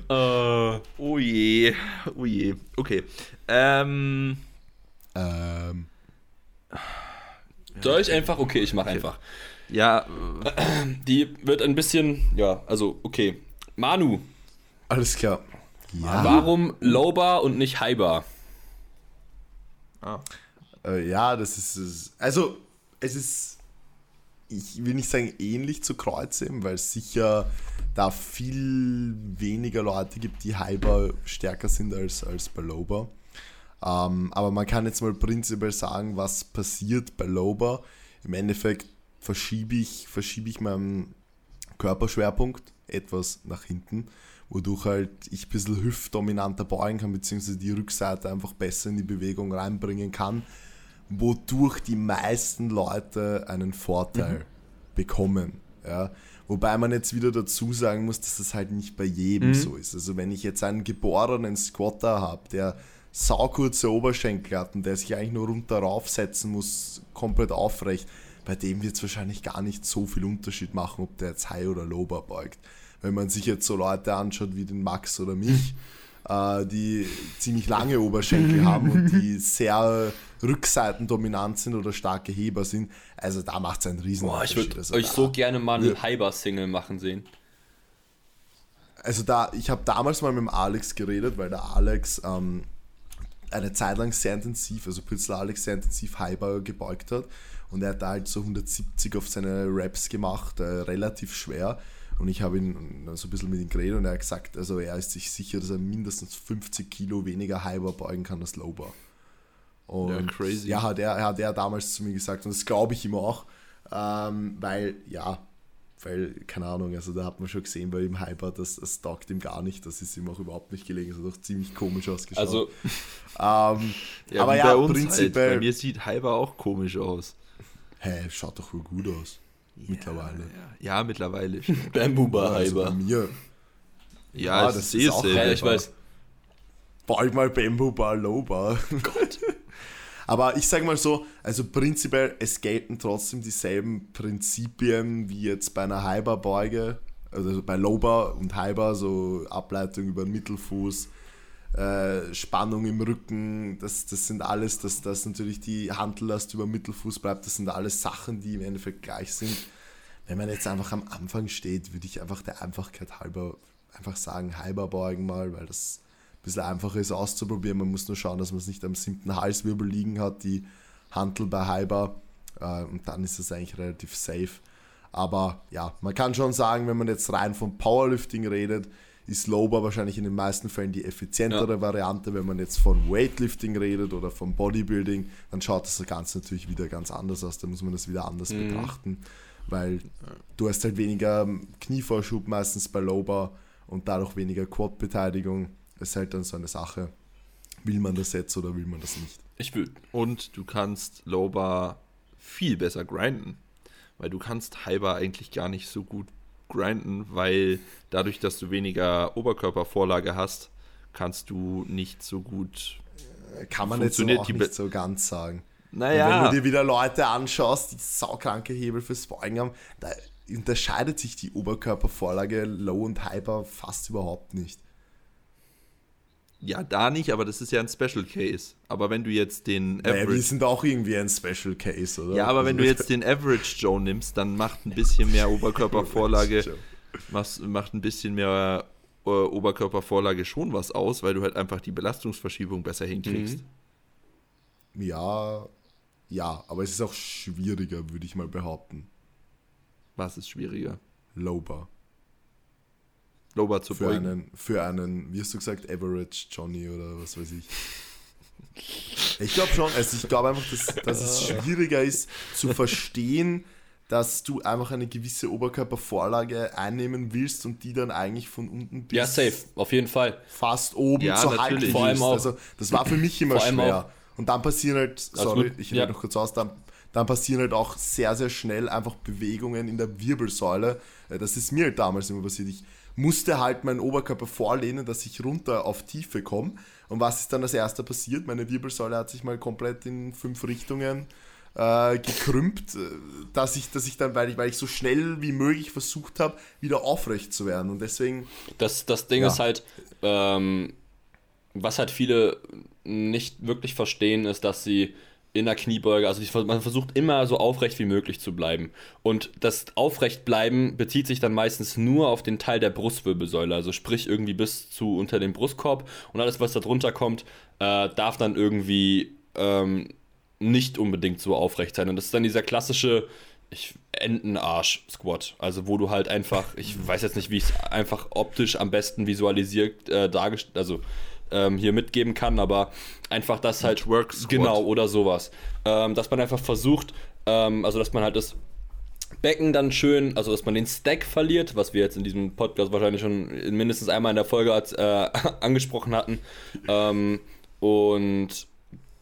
Äh, Oh je, oh je. Okay. Ähm, Ähm, soll ich einfach? Okay, ich mach einfach. ja, Die wird ein bisschen, ja, also okay. Manu, alles klar. Ja, warum Lowbar und nicht Highbar? ah, äh, ja, das ist. Also, es ist, ich will nicht sagen ähnlich zu Kreuzheben, weil es sicher da viel weniger Leute gibt, die halber stärker sind als, als bei Lowbar. Ähm, aber man kann jetzt mal prinzipiell sagen, was passiert bei Lowbar. Im Endeffekt verschiebe ich, verschiebe ich meinen Körperschwerpunkt etwas nach hinten, wodurch halt ich ein bisschen hüftdominanter beugen kann, beziehungsweise die Rückseite einfach besser in die Bewegung reinbringen kann, wodurch die meisten Leute einen Vorteil bekommen. Ja? Wobei man jetzt wieder dazu sagen muss, dass das halt nicht bei jedem so ist. Also wenn ich jetzt einen geborenen Squatter habe, der saukurze Oberschenkel hat und der sich eigentlich nur runter raufsetzen muss, komplett aufrecht, bei dem wird es wahrscheinlich gar nicht so viel Unterschied machen, ob der jetzt High oder Low Bar beugt. Wenn man sich jetzt so Leute anschaut wie den Max oder mich, äh, die ziemlich lange Oberschenkel haben und die sehr rückseitendominant sind oder starke Heber sind, also da macht es einen riesen Boah, ich würde Also euch da- so gerne mal einen Highbar-Single machen sehen. also da, ich habe damals mal mit dem Alex geredet, weil der Alex ähm, eine Zeit lang sehr intensiv, also Pützler Alex sehr intensiv Highbar gebeugt hat. Und er hat da halt so 170 auf seine Raps gemacht, äh, relativ schwer und ich habe ihn so ein bisschen mit ihm geredet und er hat gesagt, also er ist sich sicher, dass er mindestens 50 Kilo weniger Highbar beugen kann als Lowbar. Und Ja, crazy. Ja, hat er, hat er damals zu mir gesagt und das glaube ich ihm auch, ähm, weil, ja, weil, keine Ahnung, also da hat man schon gesehen bei ihm Hyper, das, das taugt ihm gar nicht, das ist ihm auch überhaupt nicht gelegen, es hat auch ziemlich komisch ausgeschaut. Also, ähm, Ja, aber ja, bei uns prinzipiell, Halt. Bei mir sieht Halber auch komisch aus. hä, schaut doch wohl gut aus, mittlerweile. Ja, ja mittlerweile. Bamboo Bar Also mir, ja, Ja, es das ist ist eh auch ich weiß. bald mal Bamboo Bar, Low Bar. Gott. Aber ich sage mal so, also prinzipiell, es gelten trotzdem dieselben Prinzipien wie jetzt bei einer Hyperbeuge, also bei Lowbar und Hyper, so Ableitung über den Mittelfuß, äh, Spannung im Rücken, das, das sind alles, dass, dass natürlich die Handellast über Mittelfuß bleibt, das sind alles Sachen, die im Endeffekt gleich sind. Wenn man jetzt einfach am Anfang steht, würde ich einfach der Einfachkeit halber einfach sagen, Hyperbeugen mal, weil das ein bisschen einfacher ist auszuprobieren. Man muss nur schauen, dass man es nicht am siebten Halswirbel liegen hat, die Hantel bei Hyper. Äh, und dann ist es eigentlich relativ safe. Aber ja, man kann schon sagen, wenn man jetzt rein vom Powerlifting redet, ist Lowbar wahrscheinlich in den meisten Fällen die effizientere Variante. Wenn man jetzt von Weightlifting redet oder vom Bodybuilding, dann schaut das Ganze natürlich wieder ganz anders aus. Da muss man das wieder anders betrachten, weil du hast halt weniger Knievorschub meistens bei Lowbar und dadurch weniger Quad-Beteiligung. Das ist halt dann so eine Sache. Will man das jetzt oder will man das nicht? Ich will. Und du kannst Lowbar viel besser grinden. Weil du kannst Hyper eigentlich gar nicht so gut grinden, weil dadurch, dass du weniger Oberkörpervorlage hast, kannst du nicht so gut. Kann man jetzt auch die nicht so ganz sagen. Naja, wenn du dir wieder Leute anschaust, die saukranke Hebel fürs Beugen haben, da unterscheidet sich die Oberkörpervorlage Low und Hyper fast überhaupt nicht. Ja, da nicht, aber das ist ja ein Special Case. Aber wenn du jetzt den Naja, wir Average. sind auch irgendwie ein Special Case, oder? Ja, aber wenn du jetzt den Average Joe nimmst, dann macht ein bisschen mehr Oberkörpervorlage, machst, macht ein bisschen mehr äh, Oberkörpervorlage schon was aus, weil du halt einfach die Belastungsverschiebung besser hinkriegst. Ja, ja, aber es ist auch schwieriger, würde ich mal behaupten. Was ist schwieriger? Lowbar. Lower zu Für beugen. einen, für einen, wie hast du gesagt, Average Johnny oder was weiß ich. Ich glaube schon, also ich glaube einfach, dass, dass es schwieriger ist zu verstehen, dass du einfach eine gewisse Oberkörpervorlage einnehmen willst und die dann eigentlich von unten bis Ja, safe. Auf jeden Fall. fast oben Ja, zu halten natürlich. Vor allem auch- Also das war für mich immer Vor allem schwer. Und dann passieren halt, sorry, ich Ja. rede noch kurz aus, dann, dann passieren halt auch sehr, sehr schnell einfach Bewegungen in der Wirbelsäule. Äh, Das ist mir halt damals immer passiert. Ich musste halt meinen Oberkörper vorlehnen, dass ich runter auf Tiefe komme. Und was ist dann als erster passiert? Meine Wirbelsäule hat sich mal komplett in fünf Richtungen äh, gekrümmt, äh, dass ich, dass ich dann, weil ich, weil ich so schnell wie möglich versucht habe, wieder aufrecht zu werden. Und deswegen Das, das Ding Ja. ist halt, ähm, was halt viele nicht wirklich verstehen, ist, dass sie in der Kniebeuge, also ich- man versucht immer so aufrecht wie möglich zu bleiben. Und das Aufrechtbleiben bezieht sich dann meistens nur auf den Teil der Brustwirbelsäule, also sprich irgendwie bis zu unter dem Brustkorb und alles, was da drunter kommt, äh, darf dann irgendwie ähm, nicht unbedingt so aufrecht sein. Und das ist dann dieser klassische ich, Entenarsch-Squat. Also wo du halt einfach, ich weiß jetzt nicht, wie ich es einfach optisch am besten visualisiert äh, dargestellt, also ähm, hier mitgeben kann, aber einfach das halt Twerk-Squat. genau oder sowas, ähm, dass man einfach versucht, ähm, also dass man halt das Becken dann schön, also dass man den Stack verliert, was wir jetzt in diesem Podcast wahrscheinlich schon in mindestens einmal in der Folge äh, angesprochen hatten. Ähm, und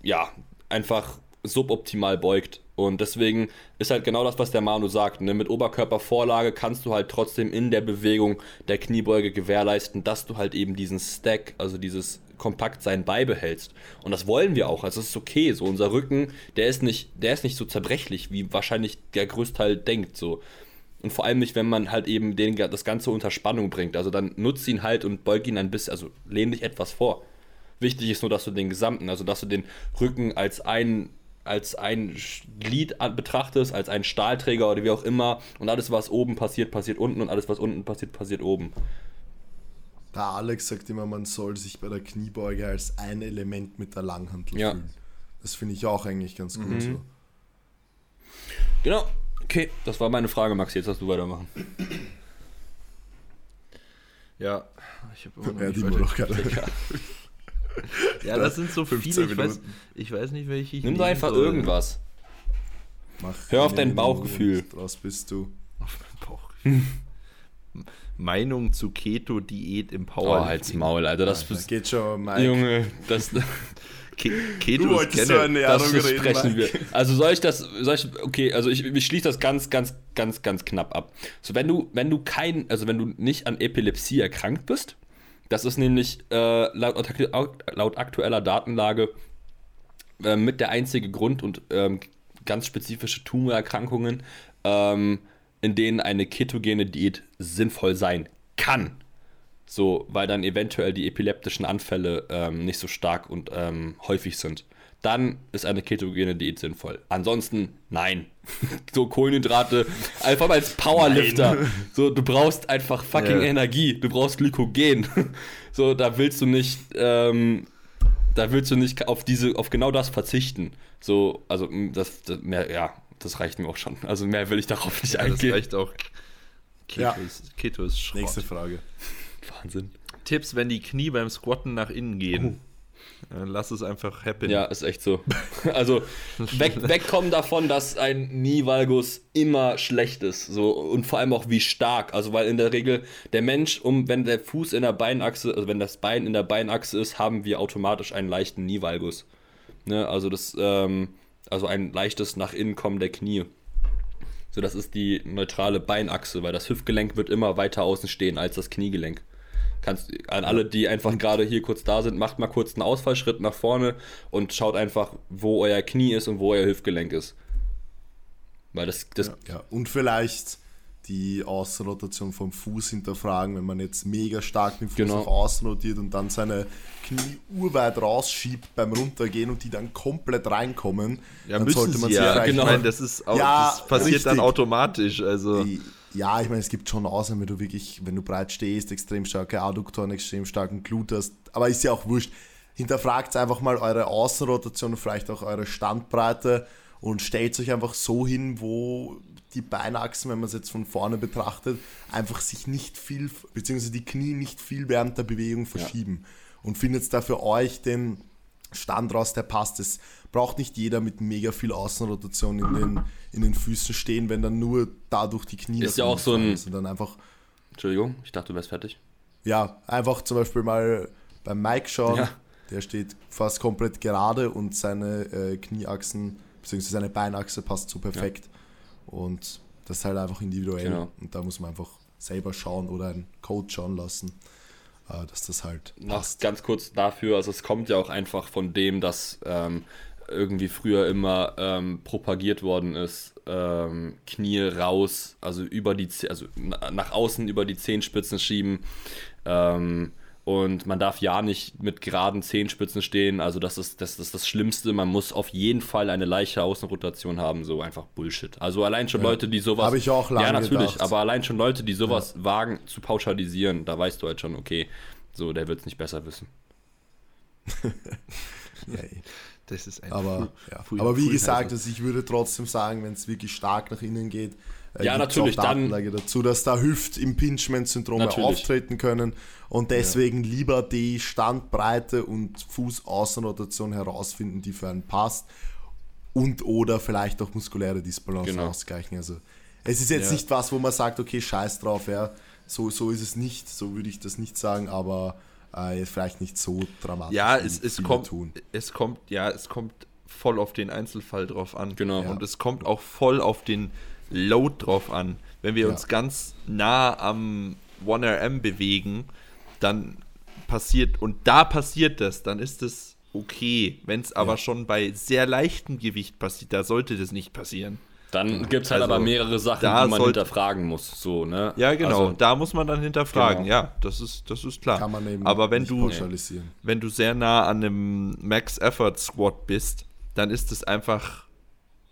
ja, einfach suboptimal beugt. Und deswegen ist halt genau das, was der Manu sagt. Ne? Mit Oberkörpervorlage kannst du halt trotzdem in der Bewegung der Kniebeuge gewährleisten, dass du halt eben diesen Stack, also dieses Kompaktsein beibehältst. Und das wollen wir auch. Also es ist okay. So unser Rücken, der ist nicht, der ist nicht so zerbrechlich, wie wahrscheinlich der Größteil denkt. So. Und vor allem nicht, wenn man halt eben den, das Ganze unter Spannung bringt. Also dann nutzt ihn halt und beug ihn ein bisschen, also lehn dich etwas vor. Wichtig ist nur, dass du den gesamten, also dass du den Rücken als ein, als ein Glied betrachtest, als einen Stahlträger oder wie auch immer. Und alles, was oben passiert, passiert unten und alles, was unten passiert, passiert oben. Der Alex sagt immer, man soll sich bei der Kniebeuge als ein Element mit der Langhantel Ja. fühlen. Das finde ich auch eigentlich ganz gut so. Genau. Okay, das war meine Frage, Max. Jetzt darfst du weitermachen. Ja, ich habe immer noch Ja, nicht die noch keine. Ja, das sind so 15 viele. Ich weiß, ich weiß nicht, welche ich Nimm doch einfach soll. irgendwas. Mach Hör auf dein Bauchgefühl. Raus bist du. Auf mein Bauchgefühl. Meinung zu Keto-Diät im Oh, Power. halt's Maul, Alter. Das Da bist, geht schon, Mike. Junge, das, Ke Keto Du ist wolltest so generell- Ernährung das reden, besprechen wir. Also soll ich das, soll ich, okay, also ich, ich schließe das ganz, ganz, ganz, ganz knapp ab. So, wenn du, wenn du kein, also wenn du nicht an Epilepsie erkrankt bist, das ist nämlich äh, laut, laut aktueller Datenlage äh, mit der einzige Grund und ähm, ganz spezifische Tumorerkrankungen, ähm, in denen eine ketogene Diät sinnvoll sein kann. So, weil dann eventuell die epileptischen Anfälle ähm, nicht so stark und ähm, häufig sind. Dann ist eine ketogene Diät sinnvoll. Ansonsten nein. so Kohlenhydrate einfach als Powerlifter. So, du brauchst einfach fucking Ja. Energie. Du brauchst Glykogen. so, da willst du nicht, ähm, da willst du nicht auf diese, auf genau das verzichten. So, also das, das mehr, ja, das reicht mir auch schon. Also mehr will ich darauf nicht Ja, das eingehen. reicht auch. Keto, Ja. ist, Keto ist Schrott. Nächste Frage. Wahnsinn. Tipps, wenn die Knie beim Squatten nach innen gehen. Äh, Lass es einfach happen. Ja, ist echt so. Also weg, wegkommen davon, dass ein Knievalgus immer schlecht ist. So, und vor allem auch wie stark. Also weil in der Regel der Mensch, um wenn der Fuß in der Beinachse, also wenn das Bein in der Beinachse ist, haben wir automatisch einen leichten Knievalgus. Ne? Also das, ähm, also ein leichtes nach innen kommen der Knie. So, das ist die neutrale Beinachse, weil das Hüftgelenk wird immer weiter außen stehen als das Kniegelenk. Kannst an alle, die einfach gerade hier kurz da sind, macht mal kurz einen Ausfallschritt nach vorne und schaut einfach, wo euer Knie ist und wo euer Hüftgelenk ist. Weil das, das Ja, und vielleicht die Außenrotation vom Fuß hinterfragen, wenn man jetzt mega stark den Fuß Genau. nach außen rotiert und dann seine Knie urweit rausschiebt beim Runtergehen und die dann komplett reinkommen, Ja, dann sollte man sie sich ja. genau. Ich meine, das, ist auch, Ja, das passiert dann richtig. automatisch. Also, Die- Ja, ich meine, es gibt schon Ausnahmen, wenn du wirklich, wenn du breit stehst, extrem starke Adduktoren, extrem starken Glut hast, aber ist ja auch wurscht. Hinterfragt einfach mal eure Außenrotation und vielleicht auch eure Standbreite und stellt euch einfach so hin, wo die Beinachsen, wenn man es jetzt von vorne betrachtet, einfach sich nicht viel, beziehungsweise die Knie nicht viel während der Bewegung verschieben. Und findet da für euch den Stand raus, der passt. Es braucht nicht jeder mit mega viel Außenrotation in den, in den Füßen stehen, wenn dann nur dadurch die Knie Ist ja auch so ein- fallen, sondern einfach, Entschuldigung, ich dachte, du wärst fertig. ja, einfach zum Beispiel mal beim Mike schauen. Ja. Der steht fast komplett gerade und seine äh, Knieachsen, beziehungsweise seine Beinachse passt so perfekt. Und das ist halt einfach individuell. Genau. Und da muss man einfach selber schauen oder einen Coach schauen lassen, äh, dass das halt Noch ganz kurz dafür, also es kommt ja auch einfach von dem, dass ähm, irgendwie früher immer ähm, propagiert worden ist, ähm, Knie raus, also über die, also na- nach außen über die Zehenspitzen schieben. Ähm, und man darf ja nicht mit geraden Zehenspitzen stehen. Also das ist, das ist das Schlimmste. Man muss auf jeden Fall eine leichte Außenrotation haben. So einfach Bullshit. Also allein schon Leute, die sowas... Hab ich auch lange Ja, natürlich. gedacht. Aber allein schon Leute, die sowas wagen zu pauschalisieren, da weißt du halt schon, okay, so, der wird es nicht besser wissen. Ja, das ist ein Aber, ja. Aber wie gesagt, also ich würde trotzdem sagen, wenn es wirklich stark nach innen geht, äh, Ja, natürlich, auch dann- Datenlage dazu, dass da Hüft-Impingement-Syndrome auftreten können und deswegen lieber die Standbreite und Fußaußenrotation herausfinden, die für einen passt und oder vielleicht auch muskuläre Disbalance Genau. ausgleichen. Also es ist jetzt Ja. nicht was, wo man sagt, okay, scheiß drauf, ja, so, so ist es nicht, so würde ich das nicht sagen, aber äh, vielleicht nicht so dramatisch. Ja, es, es, kommt, tun. es kommt, ja, es kommt voll auf den Einzelfall drauf an. Genau. Und es kommt auch voll auf den Load drauf an. Wenn wir Ja. uns ganz nah am 1RM bewegen, dann passiert, und da passiert das, dann ist es okay. Wenn es aber Ja. schon bei sehr leichtem Gewicht passiert, da sollte das nicht passieren. Dann gibt es halt Also, aber mehrere Sachen, da die man sollte- hinterfragen muss. So, ne? Ja, genau. Also, da muss man dann hinterfragen. Genau. Ja, das ist, das ist klar. Kann man eben aber wenn du, wenn du sehr nah an einem Max Effort Squat bist, dann ist es einfach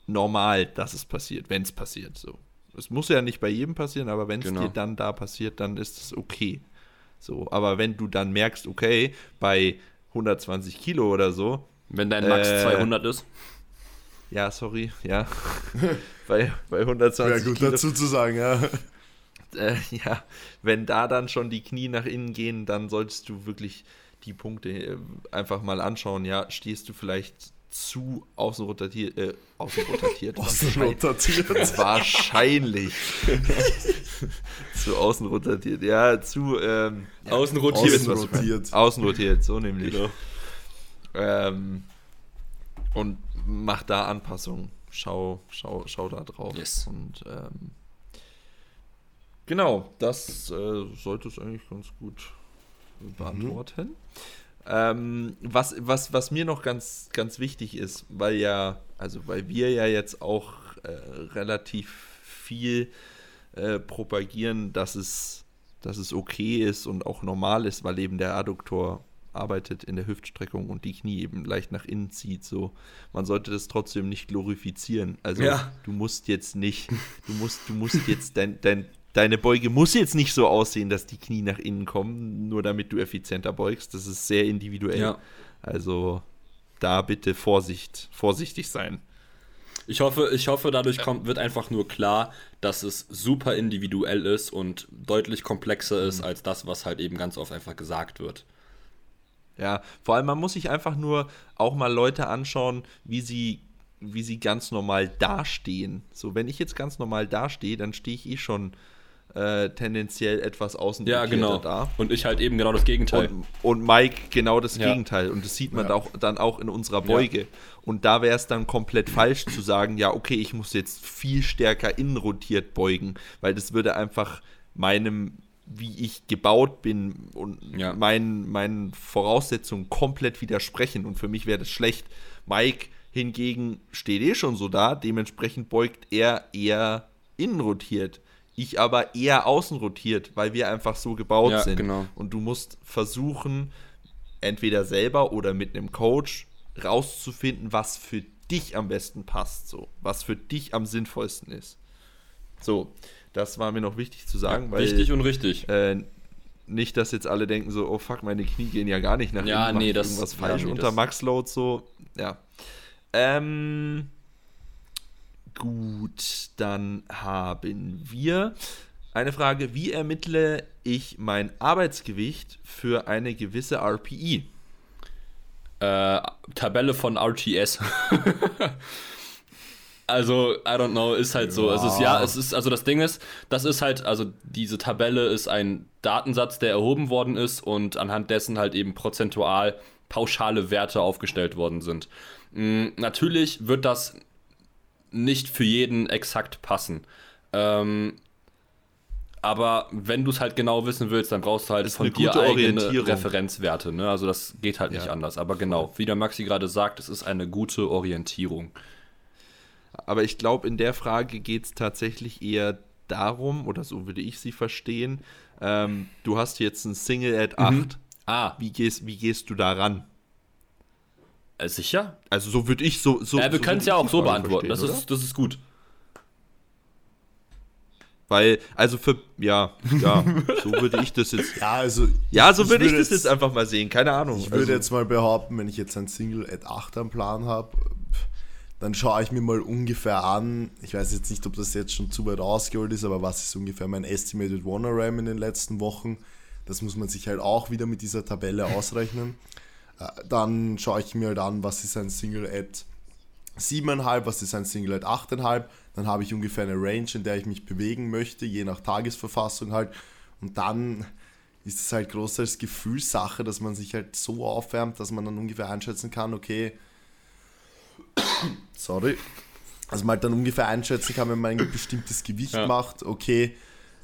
normal, dass es passiert, wenn es passiert. So. Es muss ja nicht bei jedem passieren, aber wenn es Genau. dir dann da passiert, dann ist es okay. So, aber wenn du dann merkst, okay, bei 120 Kilo oder so, wenn dein Max Äh, 200 ist. ja, sorry, ja, bei, bei 120 Ja, gut Kilo, dazu zu sagen, ja. äh, ja, wenn da dann schon die Knie nach innen gehen, dann solltest du wirklich die Punkte äh, einfach mal anschauen. Ja, stehst du vielleicht zu außen rotiert, äh, außen rotiert. Außen rotiert. Wahrscheinlich. zu außen rotiert. Ja, zu ähm, ja, außen rotiert. Außen rotiert. Außen rotiert, so nämlich. Genau. Ähm, und mach da Anpassungen. Schau, schau, schau da drauf. Yes. Und ähm, genau, das äh, sollte es eigentlich ganz gut beantworten. Mhm. Ähm, was, was, was mir noch ganz, ganz wichtig ist, weil ja, also weil wir ja jetzt auch äh, relativ viel äh, propagieren, dass es, dass es okay ist und auch normal ist, weil eben der Adduktor arbeitet in der Hüftstreckung und die Knie eben leicht nach innen zieht. So, man sollte das trotzdem nicht glorifizieren. Also ja. du musst jetzt nicht, du musst, du musst jetzt dein, dein, deine Beuge muss jetzt nicht so aussehen, dass die Knie nach innen kommen, nur damit du effizienter beugst. Das ist sehr individuell. Ja. Also da bitte Vorsicht, vorsichtig sein. Ich hoffe, ich hoffe, dadurch kommt, wird einfach nur klar, dass es super individuell ist und deutlich komplexer ist mhm. als das, was halt eben ganz oft einfach gesagt wird. Ja, vor allem man muss sich einfach nur auch mal Leute anschauen, wie sie wie sie ganz normal dastehen. So, wenn ich jetzt ganz normal dastehe, dann stehe ich eh schon äh, tendenziell etwas außen ja, genau. da. Und ich halt eben genau das Gegenteil. Und, und Mike genau das ja. Gegenteil. Und das sieht man ja. auch, dann auch in unserer Beuge. Ja. Und da wäre es dann komplett falsch zu sagen, ja, okay, ich muss jetzt viel stärker innenrotiert beugen, weil das würde einfach meinem wie ich gebaut bin und ja. meinen, meinen Voraussetzungen komplett widersprechen. Und für mich wäre das schlecht. Mike hingegen steht eh schon so da, dementsprechend beugt er eher innen rotiert. Ich aber eher außen rotiert, weil wir einfach so gebaut ja, sind. Genau. Und du musst versuchen, entweder selber oder mit einem Coach rauszufinden, was für dich am besten passt, so, was für dich am sinnvollsten ist. So, das war mir noch wichtig zu sagen. Weil, wichtig und richtig. Äh, nicht, dass jetzt alle denken so, oh fuck, meine Knie gehen ja gar nicht nach ja, innen. Nee, das, irgendwas falsch ja, nee, unter Max-Load so. Ja. Ähm, gut, dann haben wir eine Frage. Wie ermittle ich mein Arbeitsgewicht für eine gewisse RPI? Äh, Tabelle von RTS. Also, I don't know, ist halt so. Ja. Es ist ja, es ist, also das Ding ist, das ist halt, also diese Tabelle ist ein Datensatz, der erhoben worden ist und anhand dessen halt eben prozentual pauschale Werte aufgestellt worden sind. Mhm, natürlich wird das nicht für jeden exakt passen. Ähm, aber wenn du es halt genau wissen willst, dann brauchst du halt von dir eigene Referenzwerte. Ne? Also das geht halt nicht ja. anders. Aber genau, wie der Maxi gerade sagt, es ist eine gute Orientierung. Aber ich glaube, in der Frage geht es tatsächlich eher darum, oder so würde ich sie verstehen, ähm, du hast jetzt ein Single at 8. Mhm. Ah. Wie gehst, wie gehst du da ran? Äh, sicher? Also so würde ich so. so ja, wir so können es ja auch so beantworten. Das ist, das ist gut. Weil, also für, ja, ja, so würde ich das jetzt. Ja, also. Ja, so würde ich, das jetzt einfach mal sehen, keine Ahnung. Ich würde also, jetzt mal behaupten, wenn ich jetzt ein Single at 8 am Plan habe, dann schaue ich mir mal ungefähr an, ich weiß jetzt nicht, ob das jetzt schon zu weit ausgeholt ist, aber was ist ungefähr mein Estimated Warner RAM in den letzten Wochen? Das muss man sich halt auch wieder mit dieser Tabelle ausrechnen. Äh, dann schaue ich mir halt an, was ist ein Single at 7,5, was ist ein Single at 8,5. Dann habe ich ungefähr eine Range, in der ich mich bewegen möchte, je nach Tagesverfassung halt. Und dann ist es halt großteils Gefühlssache, dass man sich halt so aufwärmt, dass man dann ungefähr einschätzen kann, okay, sorry, also man halt dann ungefähr einschätzen kann, wenn man ein bestimmtes Gewicht ja. macht, okay,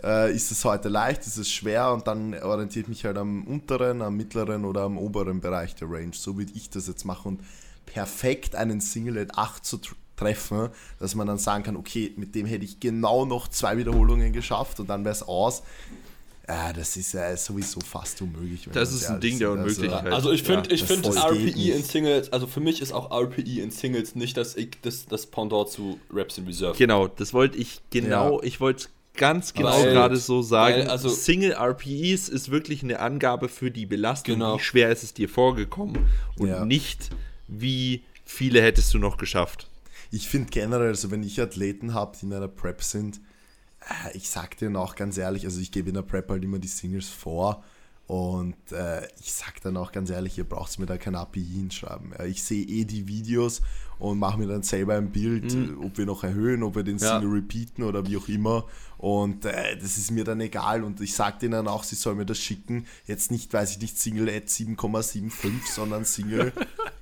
äh, ist es heute leicht, ist es schwer und dann orientiert mich halt am unteren, am mittleren oder am oberen Bereich der Range. So würde ich das jetzt machen und perfekt einen Single at 8 zu treffen, dass man dann sagen kann, okay, mit dem hätte ich genau noch zwei Wiederholungen geschafft und dann wäre es aus. Ja, das ist ja sowieso fast unmöglich. Das ist ein Ding der also, Unmöglichkeit. Also, also ich finde, ja, ich finde RPE in Singles, also für mich ist auch RPE in Singles nicht das, das, das Pendant zu Raps in Reserve. Genau, das wollte ich genau, ja. ich wollte ganz genau gerade so sagen. Weil, also, Single RPEs ist wirklich eine Angabe für die Belastung, genau. wie schwer ist es dir vorgekommen und ja. nicht, wie viele hättest du noch geschafft. Ich finde generell, also wenn ich Athleten habe, die in einer Prep sind, äh, ich sag dir auch ganz ehrlich, also ich gebe in der Prep halt immer die Singles vor Und äh, ich sag dann auch ganz ehrlich, ihr braucht mir da kein API hinschreiben. Ja, ich sehe eh die Videos und mache mir dann selber ein Bild, mhm. ob wir noch erhöhen, ob wir den ja. Single repeaten oder wie auch immer. Und äh, das ist mir dann egal. Und ich sage denen auch, sie sollen mir das schicken. Jetzt nicht, weiß ich nicht, Single at 7,75, sondern Single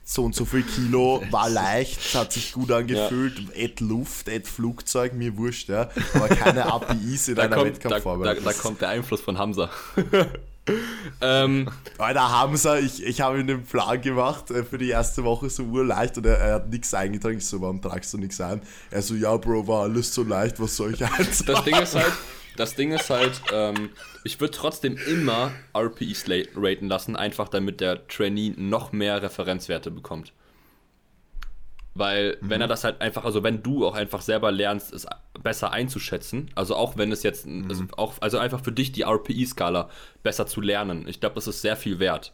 so und so viel Kilo, war leicht, hat sich gut angefühlt, ja. at Luft, at Flugzeug, mir wurscht, ja. Aber keine APIs in da einer kommt, Wettkampfvorbereitung. Da, da, da kommt der Einfluss von Hamza. ähm, Alter, Hamza, ich, ich habe ihm den Plan gemacht äh, für die erste Woche so urleicht und er, er hat nichts eingetragen. Ich so, warum tragst du nichts ein? Er so, ja, Bro, war alles so leicht, was soll ich eintragen? Das Ding ist halt, das Ding ist halt, ähm, ich würde trotzdem immer RPEs raten lassen, einfach damit der Trainee noch mehr Referenzwerte bekommt. Weil, mhm. wenn er das halt einfach, also wenn du auch einfach selber lernst, es besser einzuschätzen, also auch wenn es jetzt, mhm. also, auch, also einfach für dich die RPE-Skala besser zu lernen, ich glaube, das ist sehr viel wert.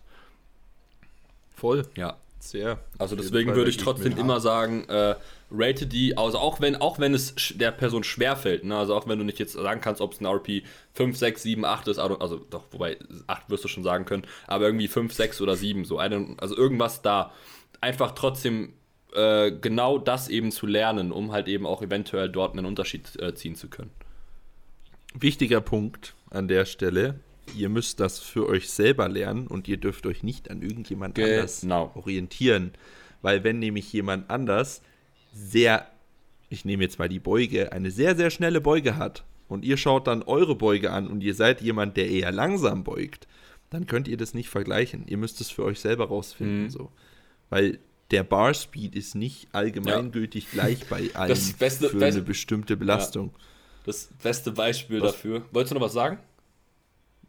Voll. Ja. Sehr. Also deswegen würde ich trotzdem immer sagen, äh, rate die, also auch wenn, auch wenn es der Person schwerfällt, ne? also auch wenn du nicht jetzt sagen kannst, ob es ein RP 5, 6, 7, 8 ist, also doch, wobei 8 wirst du schon sagen können, aber irgendwie 5, 6 oder 7, so eine, also irgendwas da. Einfach trotzdem äh, genau das eben zu lernen, um halt eben auch eventuell dort einen Unterschied äh, ziehen zu können. Wichtiger Punkt an der Stelle, ihr müsst das für euch selber lernen und ihr dürft euch nicht an irgendjemand genau. anders orientieren. Weil wenn nämlich jemand anders sehr, ich nehme jetzt mal die Beuge, eine sehr, sehr schnelle Beuge hat und ihr schaut dann eure Beuge an und ihr seid jemand, der eher langsam beugt, dann könnt ihr das nicht vergleichen. Ihr müsst es für euch selber rausfinden. Mhm. So. Weil der Bar Speed ist nicht allgemeingültig ja. gleich bei allen das beste, für beste, eine bestimmte Belastung. Ja. Das beste Beispiel was? dafür. Wolltest du noch was sagen?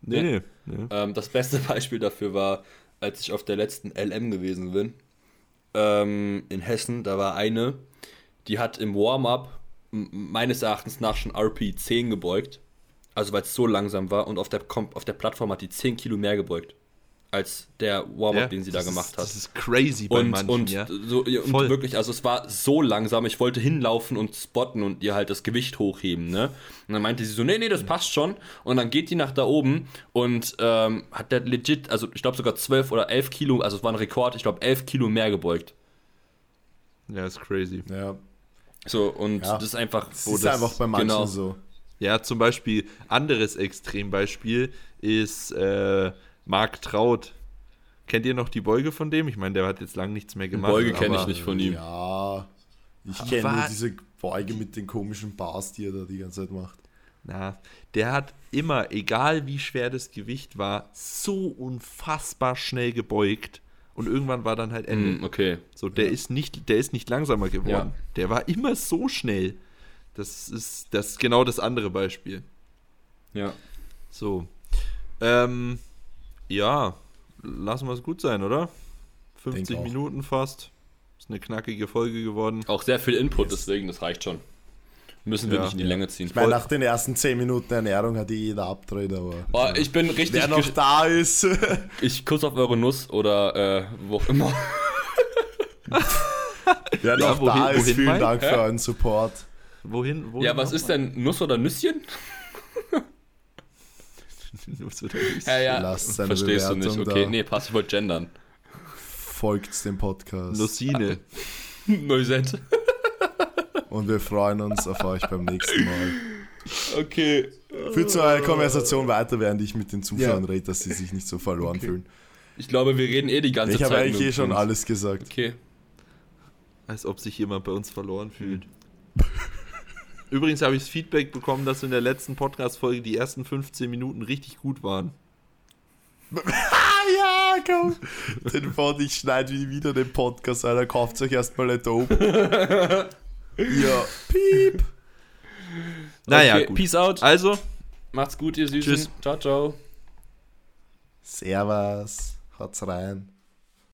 Nee, nee. nee. Ähm, das beste Beispiel dafür war, als ich auf der letzten LM gewesen bin, ähm, in Hessen, da war eine, die hat im Warm-up meines Erachtens nach schon RP 10 gebeugt. Also weil es so langsam war und auf der, auf der Plattform hat die 10 Kilo mehr gebeugt als der Warm-up, ja, den sie da gemacht ist, hat. Das ist crazy bei und, manchen, und, ja. so, und wirklich, also es war so langsam, ich wollte hinlaufen und spotten und ihr halt das Gewicht hochheben, ne? Und dann meinte sie so, nee, nee, das passt schon. Und dann geht die nach da oben und ähm, hat der legit, also ich glaube sogar 12 oder 11 Kilo, also es war ein Rekord, ich glaube 11 Kilo mehr gebeugt. Ja, ist crazy. Ja. So, und ja. das ist einfach. Das ist das, einfach bei manchen genau. so. Ja, zum Beispiel, anderes Extrembeispiel ist äh, Marc Traut. Kennt ihr noch die Beuge von dem? Ich meine, der hat jetzt lange nichts mehr gemacht. Beuge kenne ich nicht von ihm. Ja, ich kenne nur diese Beuge mit den komischen Bars, die er da die ganze Zeit macht. Na, der hat immer, egal wie schwer das Gewicht war, so unfassbar schnell gebeugt. Und irgendwann war dann halt Ende. Mm, okay. So, der ja. ist nicht, der ist nicht langsamer geworden. Ja. Der war immer so schnell. Das ist, das ist genau das andere Beispiel. Ja. So. Ähm, ja, lassen wir es gut sein, oder? 50 Minuten fast. Ist eine knackige Folge geworden. Auch sehr viel Input, yes. deswegen, das reicht schon. Müssen wir ja. nicht in die Länge ziehen. Ich meine, nach den ersten 10 Minuten Ernährung hat jeder abdreht, aber. Oh, ich bin richtig. Wer noch da ist. ich kuss auf eure Nuss oder äh, wo auch immer. Wer noch ja, wohin, da ist, vielen mein? Dank für euren Support. Wohin? wohin ja, was ist denn Nuss oder Nüsschen? Nuss oder Nüsschen. Ja, ja. Lasst Verstehst Bewertung du nicht. Okay, da. nee, passt, ich wollte gendern. Folgt dem Podcast. Nussine. Neusette. Und wir freuen uns auf euch beim nächsten Mal. Okay. Führt zu einer Konversation weiter, während ich mit den Zuschauern ja. rede, dass sie sich nicht so verloren okay. fühlen. Ich glaube, wir reden eh die ganze ich Zeit. Ich habe eigentlich eh schon alles gesagt. Okay. Als ob sich jemand bei uns verloren fühlt. Übrigens habe ich das Feedback bekommen, dass in der letzten Podcast-Folge die ersten 15 Minuten richtig gut waren. ja, komm. Den fand ich schneide wieder den Podcast, Alter. Kauft euch erstmal ein Dope. Ja, piep. Naja, okay, gut. Peace out. Also, macht's gut, ihr Süßen. Tschüss. Ciao, ciao. Servus. Haut's rein.